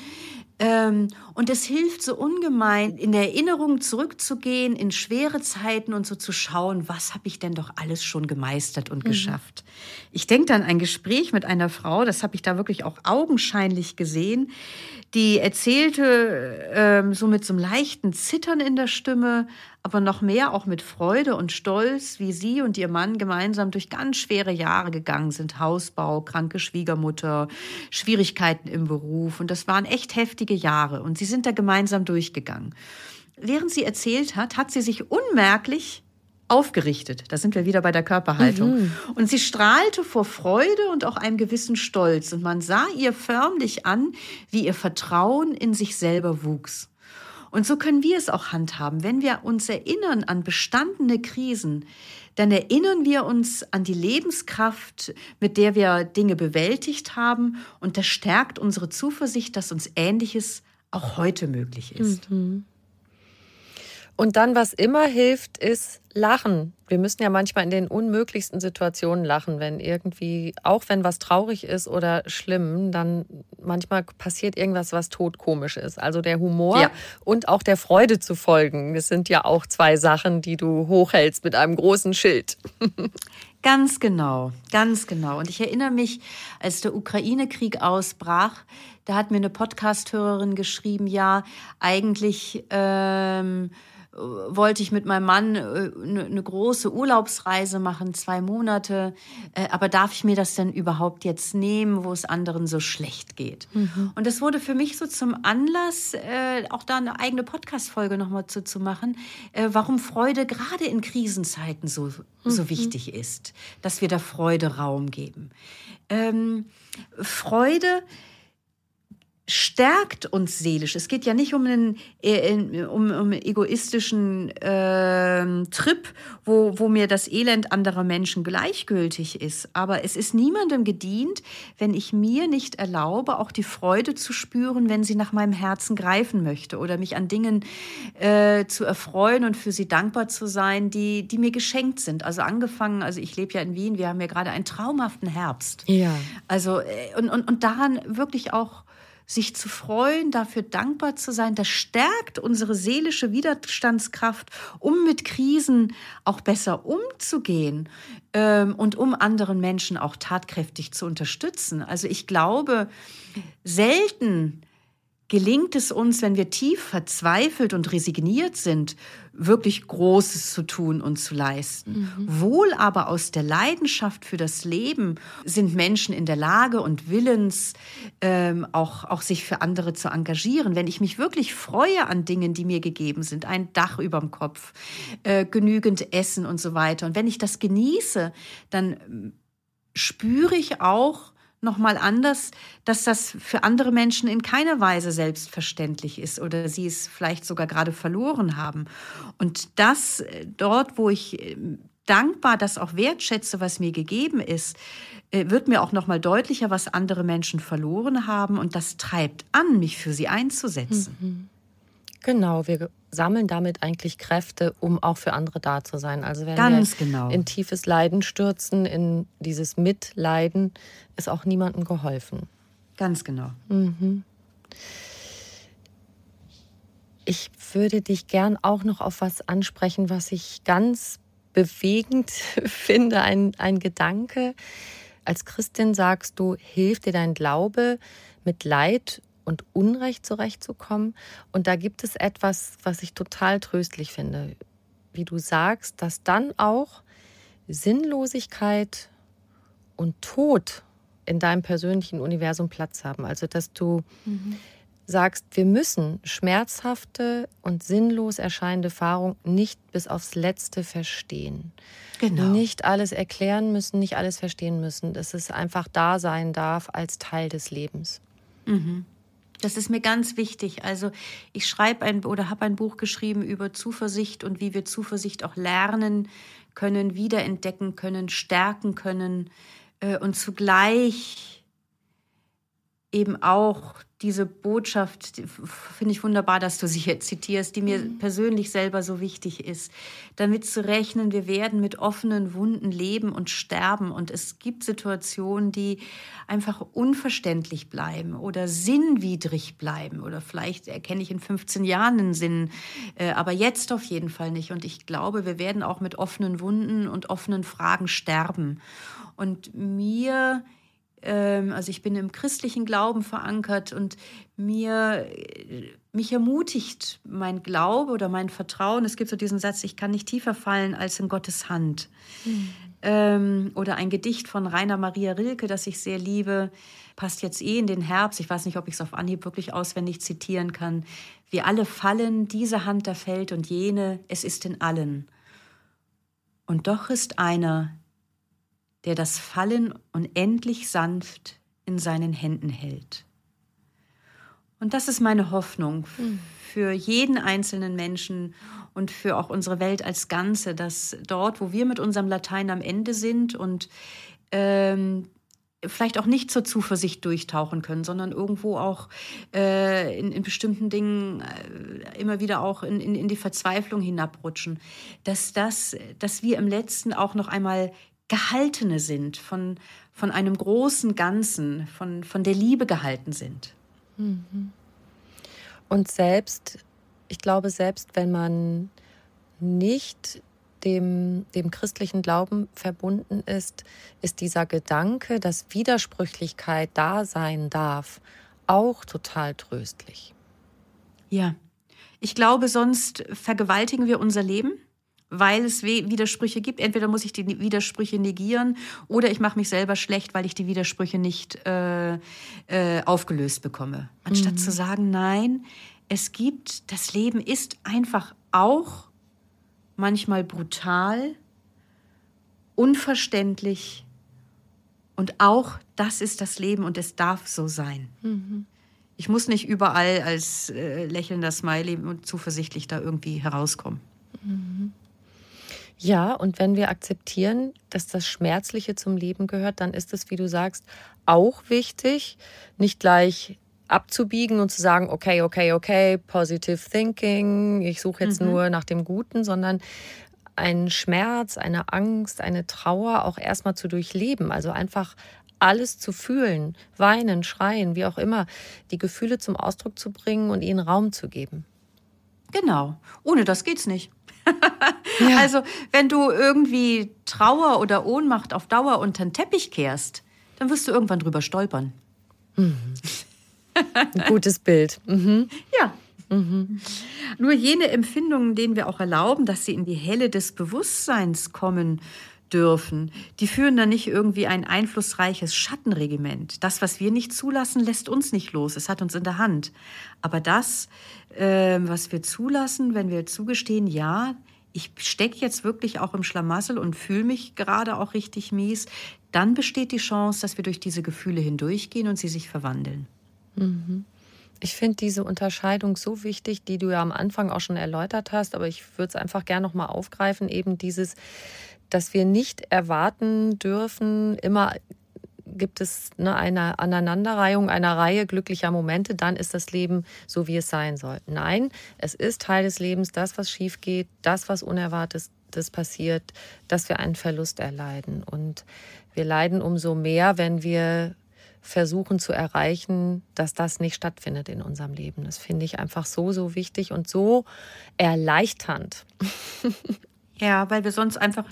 Ähm, und es hilft so ungemein, in der Erinnerung zurückzugehen, in schwere Zeiten und so zu schauen, was habe ich denn doch alles schon gemeistert und mhm. geschafft. Ich denke dann ein Gespräch mit einer Frau, das habe ich da wirklich auch augenscheinlich gesehen, die erzählte ähm, so mit so einem leichten Zittern in der Stimme, aber noch mehr auch mit Freude und Stolz, wie sie und ihr Mann gemeinsam durch ganz schwere Jahre gegangen sind. Hausbau, kranke Schwiegermutter, Schwierigkeiten im Beruf. Und das waren echt heftige Jahre. Und sie sind da gemeinsam durchgegangen. Während sie erzählt hat, hat sie sich unmerklich aufgerichtet. Da sind wir wieder bei der Körperhaltung. Mhm. Und sie strahlte vor Freude und auch einem gewissen Stolz. Und man sah ihr förmlich an, wie ihr Vertrauen in sich selber wuchs. Und so können wir es auch handhaben. Wenn wir uns erinnern an bestandene Krisen, dann erinnern wir uns an die Lebenskraft, mit der wir Dinge bewältigt haben. Und das stärkt unsere Zuversicht, dass uns Ähnliches auch heute möglich ist. Mhm. Und dann, was immer hilft, ist Lachen. Wir müssen ja manchmal in den unmöglichsten Situationen lachen, wenn irgendwie, auch wenn was traurig ist oder schlimm, dann manchmal passiert irgendwas, was totkomisch ist. Also der Humor ja. und auch der Freude zu folgen. Das sind ja auch zwei Sachen, die du hochhältst mit einem großen Schild. Ganz genau, ganz genau. Und ich erinnere mich, als der Ukraine-Krieg ausbrach, da hat mir eine Podcast-Hörerin geschrieben, ja, eigentlich ähm, wollte ich mit meinem Mann eine äh, ne große Urlaubsreise machen, zwei Monate. Äh, aber darf ich mir das denn überhaupt jetzt nehmen, wo es anderen so schlecht geht? Mhm. Und das wurde für mich so zum Anlass, äh, auch da eine eigene Podcast-Folge nochmal zu, zu machen, warum Freude gerade in Krisenzeiten so, so mhm. wichtig ist, dass wir der Freude Raum geben. Ähm, Freude stärkt uns seelisch. Es geht ja nicht um einen äh, um, um egoistischen äh, Trip, wo, wo mir das Elend anderer Menschen gleichgültig ist. Aber es ist niemandem gedient, wenn ich mir nicht erlaube, auch die Freude zu spüren, wenn sie nach meinem Herzen greifen möchte oder mich an Dingen äh, zu erfreuen und für sie dankbar zu sein, die, die mir geschenkt sind. Also angefangen, also ich lebe ja in Wien, wir haben ja gerade einen traumhaften Herbst. Ja. Also äh, und, und, und daran wirklich auch sich zu freuen, dafür dankbar zu sein, das stärkt unsere seelische Widerstandskraft, um mit Krisen auch besser umzugehen ähm, und um anderen Menschen auch tatkräftig zu unterstützen. Also ich glaube, selten gelingt es uns, wenn wir tief verzweifelt und resigniert sind, wirklich Großes zu tun und zu leisten. Mhm. Wohl aber aus der Leidenschaft für das Leben sind Menschen in der Lage und willens, ähm, auch, auch sich für andere zu engagieren. Wenn ich mich wirklich freue an Dingen, die mir gegeben sind, ein Dach über dem Kopf, äh, genügend Essen und so weiter, und wenn ich das genieße, dann ähm, spüre ich auch, nochmal anders, dass das für andere Menschen in keiner Weise selbstverständlich ist oder sie es vielleicht sogar gerade verloren haben. Und das äh, dort, wo ich äh, dankbar das auch wertschätze, was mir gegeben ist, äh, wird mir auch nochmal deutlicher, was andere Menschen verloren haben. Und das treibt an, mich für sie einzusetzen. Mhm. Genau, wir sammeln damit eigentlich Kräfte, um auch für andere da zu sein. Also wenn Ganz wir genau. in tiefes Leiden stürzen, in dieses Mitleiden, ist auch niemandem geholfen. Ganz genau. Mhm. Ich würde dich gern auch noch auf was ansprechen, was ich ganz bewegend finde, ein, ein Gedanke. Als Christin sagst du, hilft dir dein Glaube, mit Leid und Unrecht zurechtzukommen. Und da gibt es etwas, was ich total tröstlich finde. Wie du sagst, dass dann auch Sinnlosigkeit und Tod in deinem persönlichen Universum Platz haben. Also dass du mhm. sagst, wir müssen schmerzhafte und sinnlos erscheinende Erfahrungen nicht bis aufs Letzte verstehen. Genau. Nicht alles erklären müssen, nicht alles verstehen müssen, dass es einfach da sein darf als Teil des Lebens. Mhm. Das ist mir ganz wichtig. Also ich schreibe ein oder habe ein Buch geschrieben über Zuversicht und wie wir Zuversicht auch lernen können, wiederentdecken können, stärken können äh, und zugleich eben auch diese Botschaft, finde ich wunderbar, dass du sie jetzt zitierst, die mir mhm. persönlich selber so wichtig ist. Damit zu rechnen, wir werden mit offenen Wunden leben und sterben. Und es gibt Situationen, die einfach unverständlich bleiben oder sinnwidrig bleiben. Oder vielleicht erkenne ich in 15 Jahren einen Sinn, äh, aber jetzt auf jeden Fall nicht. Und ich glaube, wir werden auch mit offenen Wunden und offenen Fragen sterben. Und mir also ich bin im christlichen Glauben verankert und mir, mich ermutigt mein Glaube oder mein Vertrauen. Es gibt so diesen Satz, ich kann nicht tiefer fallen als in Gottes Hand. Mhm. Ähm, oder ein Gedicht von Rainer Maria Rilke, das ich sehr liebe, passt jetzt eh in den Herbst. Ich weiß nicht, ob ich es auf Anhieb wirklich auswendig zitieren kann. Wir alle fallen, diese Hand da fällt und jene, es ist in allen. Und doch ist einer, der das Fallen unendlich sanft in seinen Händen hält. Und das ist meine Hoffnung hm. für jeden einzelnen Menschen und für auch unsere Welt als Ganze, dass dort, wo wir mit unserem Latein am Ende sind und ähm, vielleicht auch nicht zur Zuversicht durchtauchen können, sondern irgendwo auch äh, in, in, bestimmten Dingen äh, immer wieder auch in, in, in die Verzweiflung hinabrutschen, dass das, dass wir im Letzten auch noch einmal Gehaltene sind, von, von einem großen Ganzen, von, von der Liebe gehalten sind. Mhm. Und selbst, ich glaube, selbst wenn man nicht dem, dem christlichen Glauben verbunden ist, ist dieser Gedanke, dass Widersprüchlichkeit da sein darf, auch total tröstlich. Ja, ich glaube, sonst vergewaltigen wir unser Leben weil es Widersprüche gibt. Entweder muss ich die Widersprüche negieren oder ich mache mich selber schlecht, weil ich die Widersprüche nicht äh, äh, aufgelöst bekomme. Anstatt mhm. zu sagen, nein, es gibt, das Leben ist einfach auch manchmal brutal, unverständlich und auch das ist das Leben und es darf so sein. Mhm. Ich muss nicht überall als äh, lächelnder Smiley und zuversichtlich da irgendwie herauskommen. Mhm. Ja, und wenn wir akzeptieren, dass das Schmerzliche zum Leben gehört, dann ist es, wie du sagst, auch wichtig, nicht gleich abzubiegen und zu sagen, okay, okay, okay, positive thinking, ich suche jetzt mhm. nur nach dem Guten, sondern einen Schmerz, eine Angst, eine Trauer auch erstmal zu durchleben. Also einfach alles zu fühlen, weinen, schreien, wie auch immer, die Gefühle zum Ausdruck zu bringen und ihnen Raum zu geben. Genau. Ohne das geht's nicht. Ja. Also, wenn du irgendwie Trauer oder Ohnmacht auf Dauer unter den Teppich kehrst, dann wirst du irgendwann drüber stolpern. Mhm. Ein gutes Bild. Mhm. Ja. Mhm. Nur jene Empfindungen, denen wir auch erlauben, dass sie in die Helle des Bewusstseins kommen dürfen, die führen dann nicht irgendwie ein einflussreiches Schattenregiment. Das, was wir nicht zulassen, lässt uns nicht los. Es hat uns in der Hand. Aber das, äh, was wir zulassen, wenn wir zugestehen, ja, ich stecke jetzt wirklich auch im Schlamassel und fühle mich gerade auch richtig mies, dann besteht die Chance, dass wir durch diese Gefühle hindurchgehen und sie sich verwandeln. Mhm. Ich finde diese Unterscheidung so wichtig, die du ja am Anfang auch schon erläutert hast, aber ich würde es einfach gerne nochmal aufgreifen, eben dieses, dass wir nicht erwarten dürfen, immer gibt es ne, eine Aneinanderreihung einer Reihe glücklicher Momente, dann ist das Leben so, wie es sein soll. Nein, es ist Teil des Lebens, das, was schief geht, das, was Unerwartetes passiert, dass wir einen Verlust erleiden. Und wir leiden umso mehr, wenn wir versuchen zu erreichen, dass das nicht stattfindet in unserem Leben. Das finde ich einfach so, so wichtig und so erleichternd. Ja, weil wir sonst einfach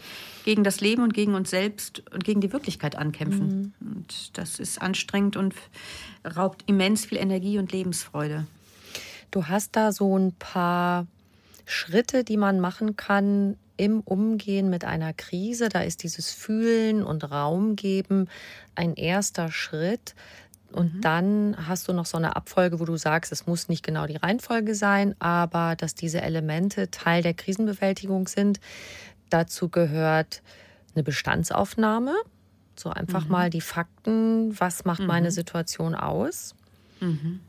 gegen das Leben und gegen uns selbst und gegen die Wirklichkeit ankämpfen. Mhm. Und das ist anstrengend und raubt immens viel Energie und Lebensfreude. Du hast da so ein paar Schritte, die man machen kann im Umgehen mit einer Krise. Da ist dieses Fühlen und Raum geben ein erster Schritt. Und mhm. dann hast du noch so eine Abfolge, wo du sagst, es muss nicht genau die Reihenfolge sein, aber dass diese Elemente Teil der Krisenbewältigung sind. Dazu gehört eine Bestandsaufnahme, so einfach mhm. mal die Fakten, was macht mhm. meine Situation aus, mhm.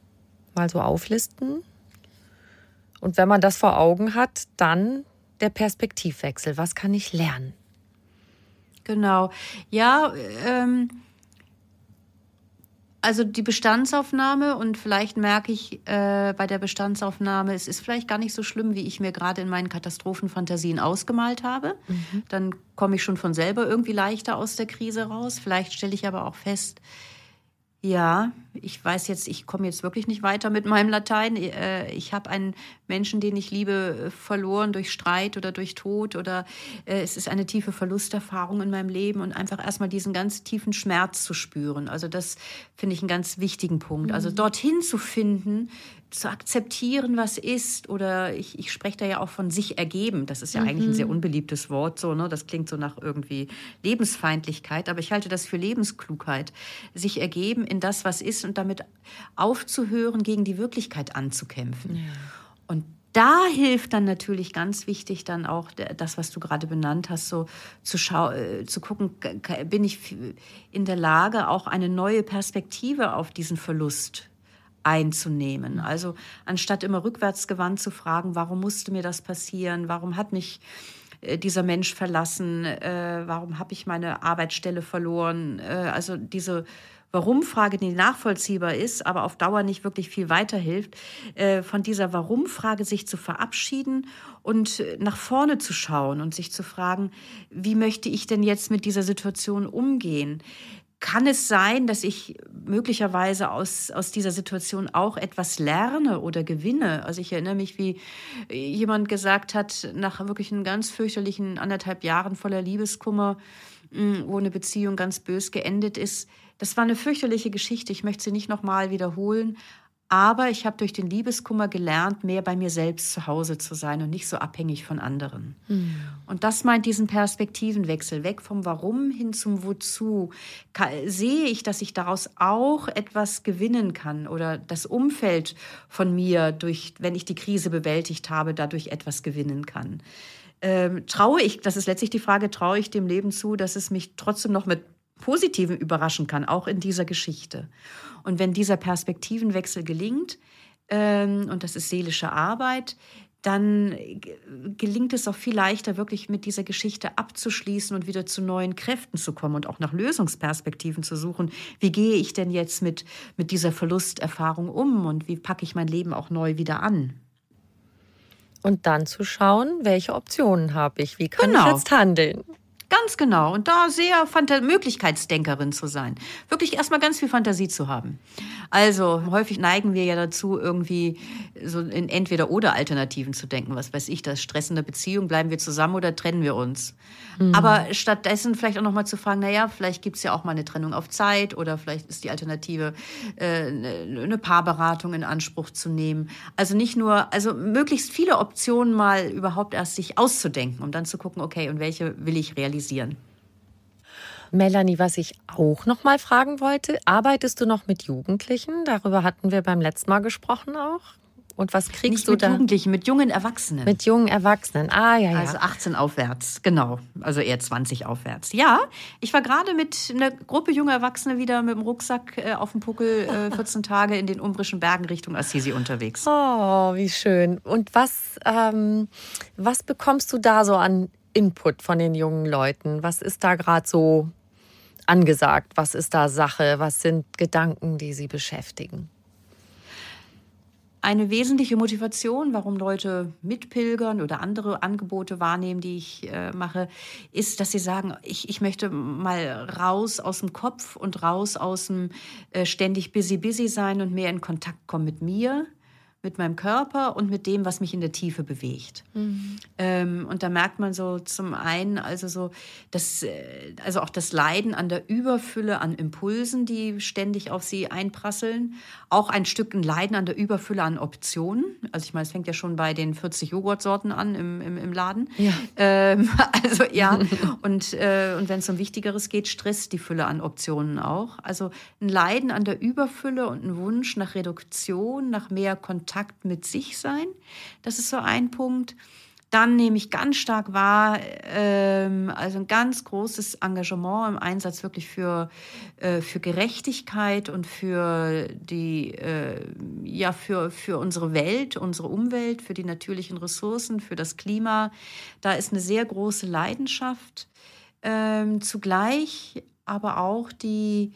mal so auflisten. Und wenn man das vor Augen hat, dann der Perspektivwechsel. Was kann ich lernen? Genau. Ja, ähm, also die Bestandsaufnahme und vielleicht merke ich äh, bei der Bestandsaufnahme, es ist vielleicht gar nicht so schlimm, wie ich mir gerade in meinen Katastrophenfantasien ausgemalt habe. Mhm. Dann komme ich schon von selber irgendwie leichter aus der Krise raus. Vielleicht stelle ich aber auch fest, ja, ich weiß jetzt, ich komme jetzt wirklich nicht weiter mit meinem Latein. Äh, ich habe einen Menschen, den ich liebe, verloren durch Streit oder durch Tod oder äh, es ist eine tiefe Verlusterfahrung in meinem Leben und einfach erstmal diesen ganz tiefen Schmerz zu spüren. Also das finde ich einen ganz wichtigen Punkt. Also mhm. dorthin zu finden, zu akzeptieren, was ist. Oder ich, ich spreche da ja auch von sich ergeben. Das ist ja mhm. eigentlich ein sehr unbeliebtes Wort. So, ne? Das klingt so nach irgendwie Lebensfeindlichkeit. Aber ich halte das für Lebensklugheit. Sich ergeben in das, was ist und damit aufzuhören, gegen die Wirklichkeit anzukämpfen. Ja. Und da hilft dann natürlich ganz wichtig dann auch das, was du gerade benannt hast, so zu, schau äh, zu gucken, bin ich in der Lage, auch eine neue Perspektive auf diesen Verlust einzunehmen. Also anstatt immer rückwärtsgewandt zu fragen, warum musste mir das passieren, warum hat mich äh, dieser Mensch verlassen, äh, warum habe ich meine Arbeitsstelle verloren, also diese Warum-Frage, die nachvollziehbar ist, aber auf Dauer nicht wirklich viel weiterhilft, äh, von dieser Warum-Frage sich zu verabschieden und nach vorne zu schauen und sich zu fragen, wie möchte ich denn jetzt mit dieser Situation umgehen? kann es sein, dass ich möglicherweise aus, aus dieser Situation auch etwas lerne oder gewinne? Also ich erinnere mich, wie jemand gesagt hat, nach wirklich einem ganz fürchterlichen anderthalb Jahren voller Liebeskummer, hm, wo eine Beziehung ganz bös geendet ist. Das war eine fürchterliche Geschichte. Ich möchte sie nicht nochmal wiederholen. Aber ich habe durch den Liebeskummer gelernt, mehr bei mir selbst zu Hause zu sein und nicht so abhängig von anderen. Mhm. Und das meint diesen Perspektivenwechsel, weg vom Warum hin zum Wozu. sehe ich, dass ich daraus auch etwas gewinnen kann oder das Umfeld von mir, durch, wenn ich die Krise bewältigt habe, dadurch etwas gewinnen kann. Ähm, traue ich, das ist letztlich die Frage, traue ich dem Leben zu, dass es mich trotzdem noch mit Positiven überraschen kann, auch in dieser Geschichte. Und wenn dieser Perspektivenwechsel gelingt, ähm, und das ist seelische Arbeit, dann gelingt es auch viel leichter, wirklich mit dieser Geschichte abzuschließen und wieder zu neuen Kräften zu kommen und auch nach Lösungsperspektiven zu suchen. Wie gehe ich denn jetzt mit, mit dieser Verlusterfahrung um und wie packe ich mein Leben auch neu wieder an? Und dann zu schauen, welche Optionen habe ich, wie kann genau. ich jetzt handeln. Ganz genau. Und da sehr Fanta Möglichkeitsdenkerin zu sein. Wirklich erstmal ganz viel Fantasie zu haben. Also häufig neigen wir ja dazu, irgendwie so in Entweder-Oder-Alternativen zu denken. Was weiß ich, das Stress in der Beziehung, bleiben wir zusammen oder trennen wir uns? Mhm. Aber stattdessen vielleicht auch nochmal zu fragen, naja, vielleicht gibt es ja auch mal eine Trennung auf Zeit oder vielleicht ist die Alternative, äh, eine Paarberatung in Anspruch zu nehmen. Also nicht nur, also möglichst viele Optionen mal überhaupt erst sich auszudenken, um dann zu gucken, okay, und welche will ich realisieren? Realisieren. Melanie, was ich auch noch mal fragen wollte, arbeitest du noch mit Jugendlichen? Darüber hatten wir beim letzten Mal gesprochen auch. Und was kriegst Nicht du mit da? Jugendlichen, mit jungen Erwachsenen. Mit jungen Erwachsenen. Ah, ja, ja. Also 18 aufwärts, genau. Also eher 20 aufwärts. Ja, ich war gerade mit einer Gruppe junger Erwachsene wieder mit dem Rucksack äh, auf dem Puckel äh, 14 Tage in den umbrischen Bergen Richtung Assisi unterwegs. Oh, wie schön. Und was, ähm, was bekommst du da so an Input von den jungen Leuten? Was ist da gerade so angesagt? Was ist da Sache? Was sind Gedanken, die sie beschäftigen? Eine wesentliche Motivation, warum Leute mitpilgern oder andere Angebote wahrnehmen, die ich äh, mache, ist, dass sie sagen, ich, ich möchte mal raus aus dem Kopf und raus aus dem äh, ständig busy, busy sein und mehr in Kontakt kommen mit mir mit meinem Körper und mit dem, was mich in der Tiefe bewegt. Mhm. Ähm, und da merkt man so zum einen, also so, das, äh, also auch das Leiden an der Überfülle an Impulsen, die ständig auf sie einprasseln. Auch ein Stück ein Leiden an der Überfülle an Optionen. Also ich meine, es fängt ja schon bei den 40 Joghurtsorten an im, im, im Laden. Ja. Ähm, also ja, und, äh, und wenn es um Wichtigeres geht, stresst die Fülle an Optionen auch. Also ein Leiden an der Überfülle und ein Wunsch nach Reduktion, nach mehr Kontakt Kontakt mit sich sein. Das ist so ein Punkt. Dann nehme ich ganz stark wahr, ähm, also ein ganz großes Engagement im Einsatz wirklich für, äh, für Gerechtigkeit und für die, äh, ja, für, für unsere Welt, unsere Umwelt, für die natürlichen Ressourcen, für das Klima. Da ist eine sehr große Leidenschaft. Ähm, zugleich aber auch die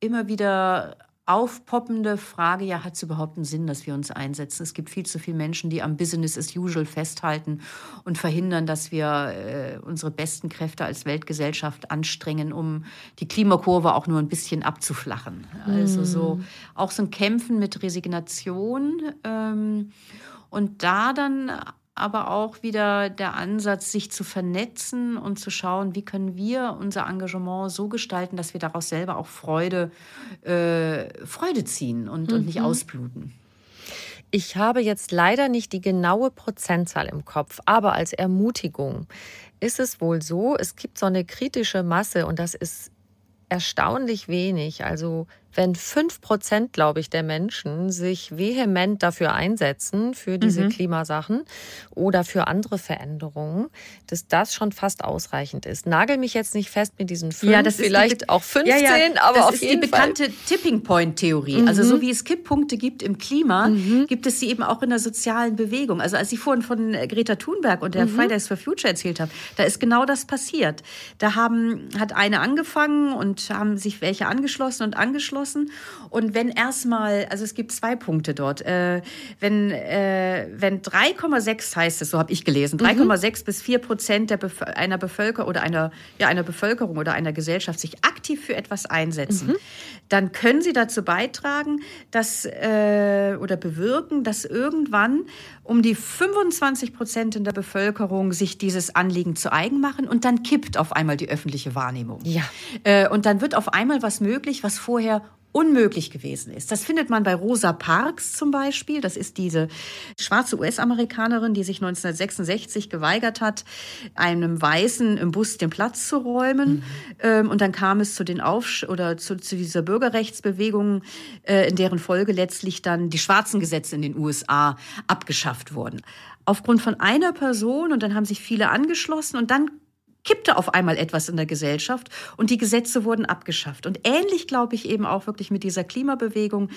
immer wieder aufpoppende Frage, ja, hat es überhaupt einen Sinn, dass wir uns einsetzen? Es gibt viel zu viele Menschen, die am Business as usual festhalten und verhindern, dass wir äh, unsere besten Kräfte als Weltgesellschaft anstrengen, um die Klimakurve auch nur ein bisschen abzuflachen. Also so hm. auch so ein Kämpfen mit Resignation ähm, und da dann aber auch wieder der Ansatz, sich zu vernetzen und zu schauen, wie können wir unser Engagement so gestalten, dass wir daraus selber auch Freude, äh, Freude ziehen und, mhm. und nicht mhm. ausbluten. Ich habe jetzt leider nicht die genaue Prozentzahl im Kopf, aber als Ermutigung ist es wohl so, es gibt so eine kritische Masse und das ist erstaunlich wenig. Also wenn fünf Prozent, glaube ich, der Menschen sich vehement dafür einsetzen, für diese mhm. Klimasachen oder für andere Veränderungen, dass das schon fast ausreichend ist. Nagel mich jetzt nicht fest mit diesen fünf, ja, das vielleicht die, auch 15, ja, ja, aber auf jeden Fall. Das ist die bekannte Tipping Point Theorie. Mhm. Also so wie es Kipppunkte gibt im Klima, mhm. gibt es sie eben auch in der sozialen Bewegung. Also als ich vorhin von Greta Thunberg und der mhm. Fridays for Future erzählt habe, da ist genau das passiert. Da haben, hat eine angefangen und haben sich welche angeschlossen und angeschlossen geschlossen. Und wenn erstmal, also es gibt zwei Punkte dort, äh, wenn, äh, wenn 3,6 heißt es, so habe ich gelesen, 3,6 mhm. bis 4 Prozent der Bef einer Bevölkerung oder einer, ja, einer Bevölkerung oder einer Gesellschaft sich aktiv für etwas einsetzen, mhm. dann können sie dazu beitragen, dass äh, oder bewirken, dass irgendwann um die 25 Prozent in der Bevölkerung sich dieses Anliegen zu eigen machen und dann kippt auf einmal die öffentliche Wahrnehmung. Ja. Äh, und dann wird auf einmal was möglich, was vorher unmöglich gewesen ist. Das findet man bei Rosa Parks zum Beispiel. Das ist diese schwarze US-Amerikanerin, die sich 1966 geweigert hat, einem Weißen im Bus den Platz zu räumen. Mhm. Und dann kam es zu den Aufsch oder zu, zu dieser Bürgerrechtsbewegung, äh, in deren Folge letztlich dann die schwarzen Gesetze in den USA abgeschafft wurden. Aufgrund von einer Person und dann haben sich viele angeschlossen und dann kippte auf einmal etwas in der Gesellschaft und die Gesetze wurden abgeschafft. Und ähnlich glaube ich eben auch wirklich mit dieser Klimabewegung.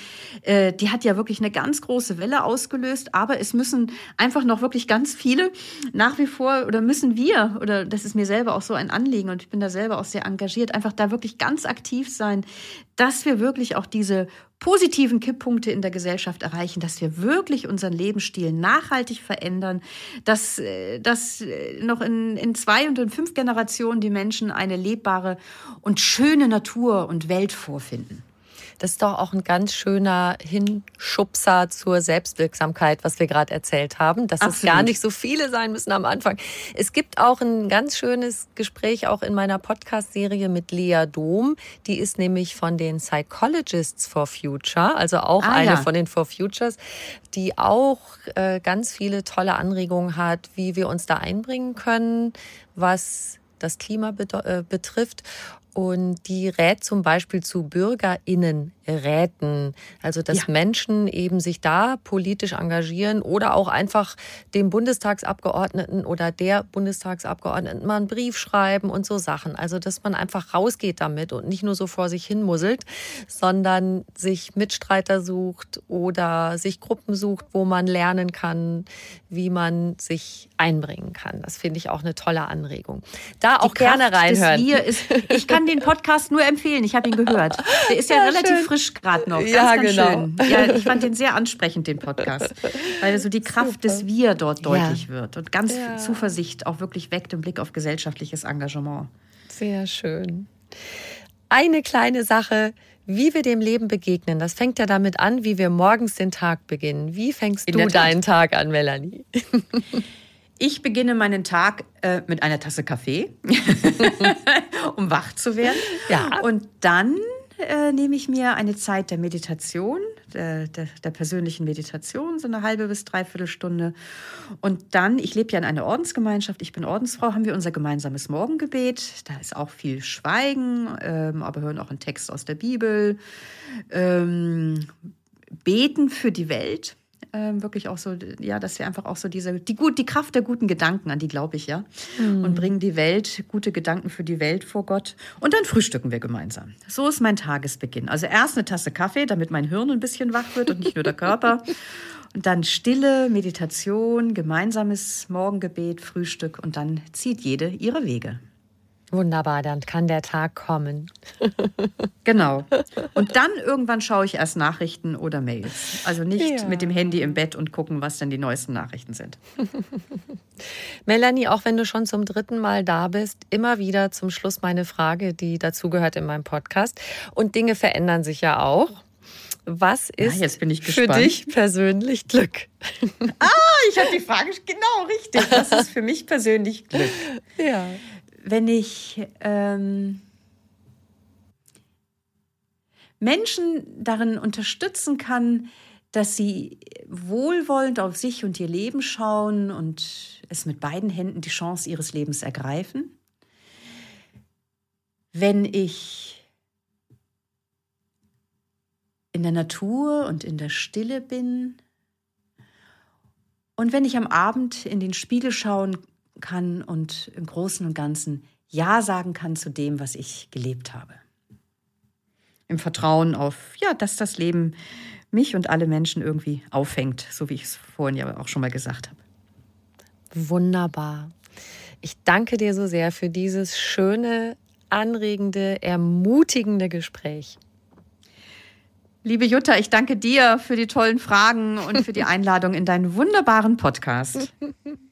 Äh, die hat ja wirklich eine ganz große Welle ausgelöst, aber es müssen einfach noch wirklich ganz viele nach wie vor oder müssen wir, oder das ist mir selber auch so ein Anliegen und ich bin da selber auch sehr engagiert, einfach da wirklich ganz aktiv sein, dass wir wirklich auch diese positiven Kipppunkte in der Gesellschaft erreichen, dass wir wirklich unseren Lebensstil nachhaltig verändern, dass, äh, dass äh, noch in, in zwei und in fünf Generationen die Menschen eine lebbare und schöne Natur und Welt vorfinden. Das ist doch auch ein ganz schöner Hinschubser zur Selbstwirksamkeit, was wir gerade erzählt haben, dass Absolut. es gar nicht so viele sein müssen am Anfang. Es gibt auch ein ganz schönes Gespräch auch in meiner Podcast-Serie mit Lea Dom. Die ist nämlich von den Psychologists for Future, also auch ah, eine ja. von den For Futures, die auch äh, ganz viele tolle Anregungen hat, wie wir uns da einbringen können, was das Klima äh, betrifft. Und die rät zum Beispiel zu Bürgerinnenräten, also dass ja. Menschen eben sich da politisch engagieren oder auch einfach dem Bundestagsabgeordneten oder der Bundestagsabgeordneten mal einen Brief schreiben und so Sachen. Also dass man einfach rausgeht damit und nicht nur so vor sich hin musselt, sondern sich Mitstreiter sucht oder sich Gruppen sucht, wo man lernen kann, wie man sich einbringen kann. Das finde ich auch eine tolle Anregung. Da auch Kraft gerne reinhören. Ist, ich kann den Podcast nur empfehlen. Ich habe ihn gehört. Der ist ja, ja relativ schön. frisch gerade noch. Ganz, ja, ganz genau. schön. Ja, ich fand den sehr ansprechend, den Podcast. Weil so die Kraft Super. des Wir dort deutlich ja. wird und ganz ja. Zuversicht auch wirklich weckt im Blick auf gesellschaftliches Engagement. Sehr schön. Eine kleine Sache, wie wir dem Leben begegnen, das fängt ja damit an, wie wir morgens den Tag beginnen. Wie fängst In du deinen Tag an, Melanie? Ich beginne meinen Tag äh, mit einer Tasse Kaffee, um wach zu werden. Ja. Und dann äh, nehme ich mir eine Zeit der Meditation, der, der, der, persönlichen Meditation, so eine halbe bis dreiviertel Stunde. Und dann, ich lebe ja in einer Ordensgemeinschaft, ich bin Ordensfrau, haben wir unser gemeinsames Morgengebet. Da ist auch viel Schweigen, ähm, aber hören auch einen Text aus der Bibel. Ähm, beten für die Welt ähm, wirklich auch so, ja, dass wir einfach auch so diese, die, gut, die Kraft der guten Gedanken, an die glaube ich ja, mhm. und bringen die Welt, gute Gedanken für die Welt vor Gott. Und dann frühstücken wir gemeinsam. So ist mein Tagesbeginn. Also erst eine Tasse Kaffee, damit mein Hirn ein bisschen wach wird und nicht nur der Körper. Und dann Stille, Meditation, gemeinsames Morgengebet, Frühstück und dann zieht jede ihre Wege. Wunderbar, dann kann der Tag kommen. genau. Und dann irgendwann schaue ich erst Nachrichten oder Mails. Also nicht ja. mit dem Handy im Bett und gucken, was denn die neuesten Nachrichten sind. Melanie, auch wenn du schon zum dritten Mal da bist, immer wieder zum Schluss meine Frage, die dazugehört in meinem Podcast. Und Dinge verändern sich ja auch. Was ist ja, für dich persönlich Glück? Ah, ich habe die Frage genau richtig. Was ist für mich persönlich Glück? Ja wenn ich ähm, Menschen darin unterstützen kann, dass sie wohlwollend auf sich und ihr Leben schauen und es mit beiden Händen die Chance ihres Lebens ergreifen. Wenn ich in der Natur und in der Stille bin und wenn ich am Abend in den Spiegel schauen kann und im Großen und Ganzen Ja sagen kann zu dem, was ich gelebt habe. Im Vertrauen auf, ja, dass das Leben mich und alle Menschen irgendwie auffängt, so wie ich es vorhin ja auch schon mal gesagt habe. Wunderbar. Ich danke dir so sehr für dieses schöne, anregende, ermutigende Gespräch. Liebe Jutta, ich danke dir für die tollen Fragen und für die Einladung in deinen wunderbaren Podcast.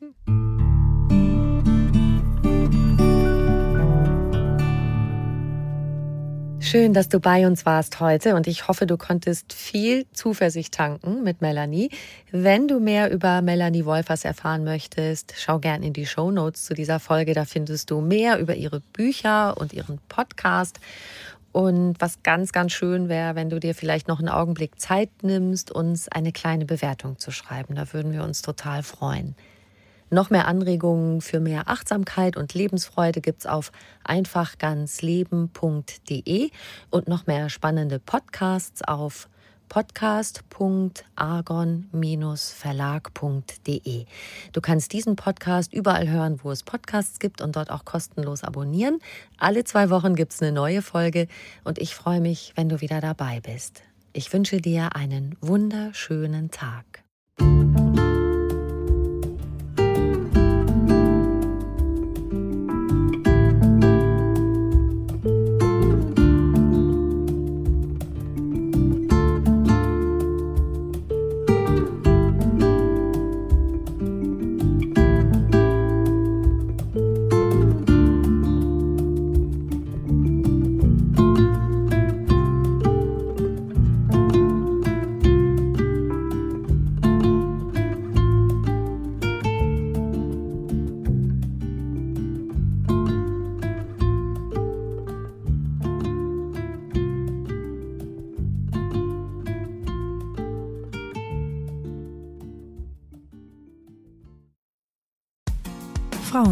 Schön, dass du bei uns warst heute und ich hoffe, du konntest viel Zuversicht tanken mit Melanie. Wenn du mehr über Melanie Wolfers erfahren möchtest, schau gern in die Show Notes zu dieser Folge. Da findest du mehr über ihre Bücher und ihren Podcast. Und was ganz, ganz schön wäre, wenn du dir vielleicht noch einen Augenblick Zeit nimmst, uns eine kleine Bewertung zu schreiben. Da würden wir uns total freuen. Noch mehr Anregungen für mehr Achtsamkeit und Lebensfreude gibt's auf einfachganzleben.de und noch mehr spannende Podcasts auf podcast.argon-verlag.de. Du kannst diesen Podcast überall hören, wo es Podcasts gibt und dort auch kostenlos abonnieren. Alle zwei Wochen gibt es eine neue Folge und ich freue mich, wenn du wieder dabei bist. Ich wünsche dir einen wunderschönen Tag.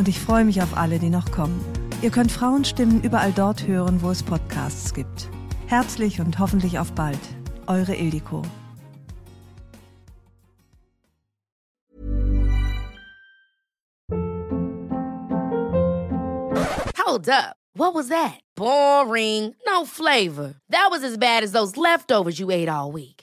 und ich freue mich auf alle, die noch kommen. Ihr könnt Frauenstimmen überall dort hören, wo es Podcasts gibt. Herzlich und hoffentlich auf bald. Eure Ildiko. Hold up. What was that? Boring. No flavor. That was as bad as those leftovers you ate all week.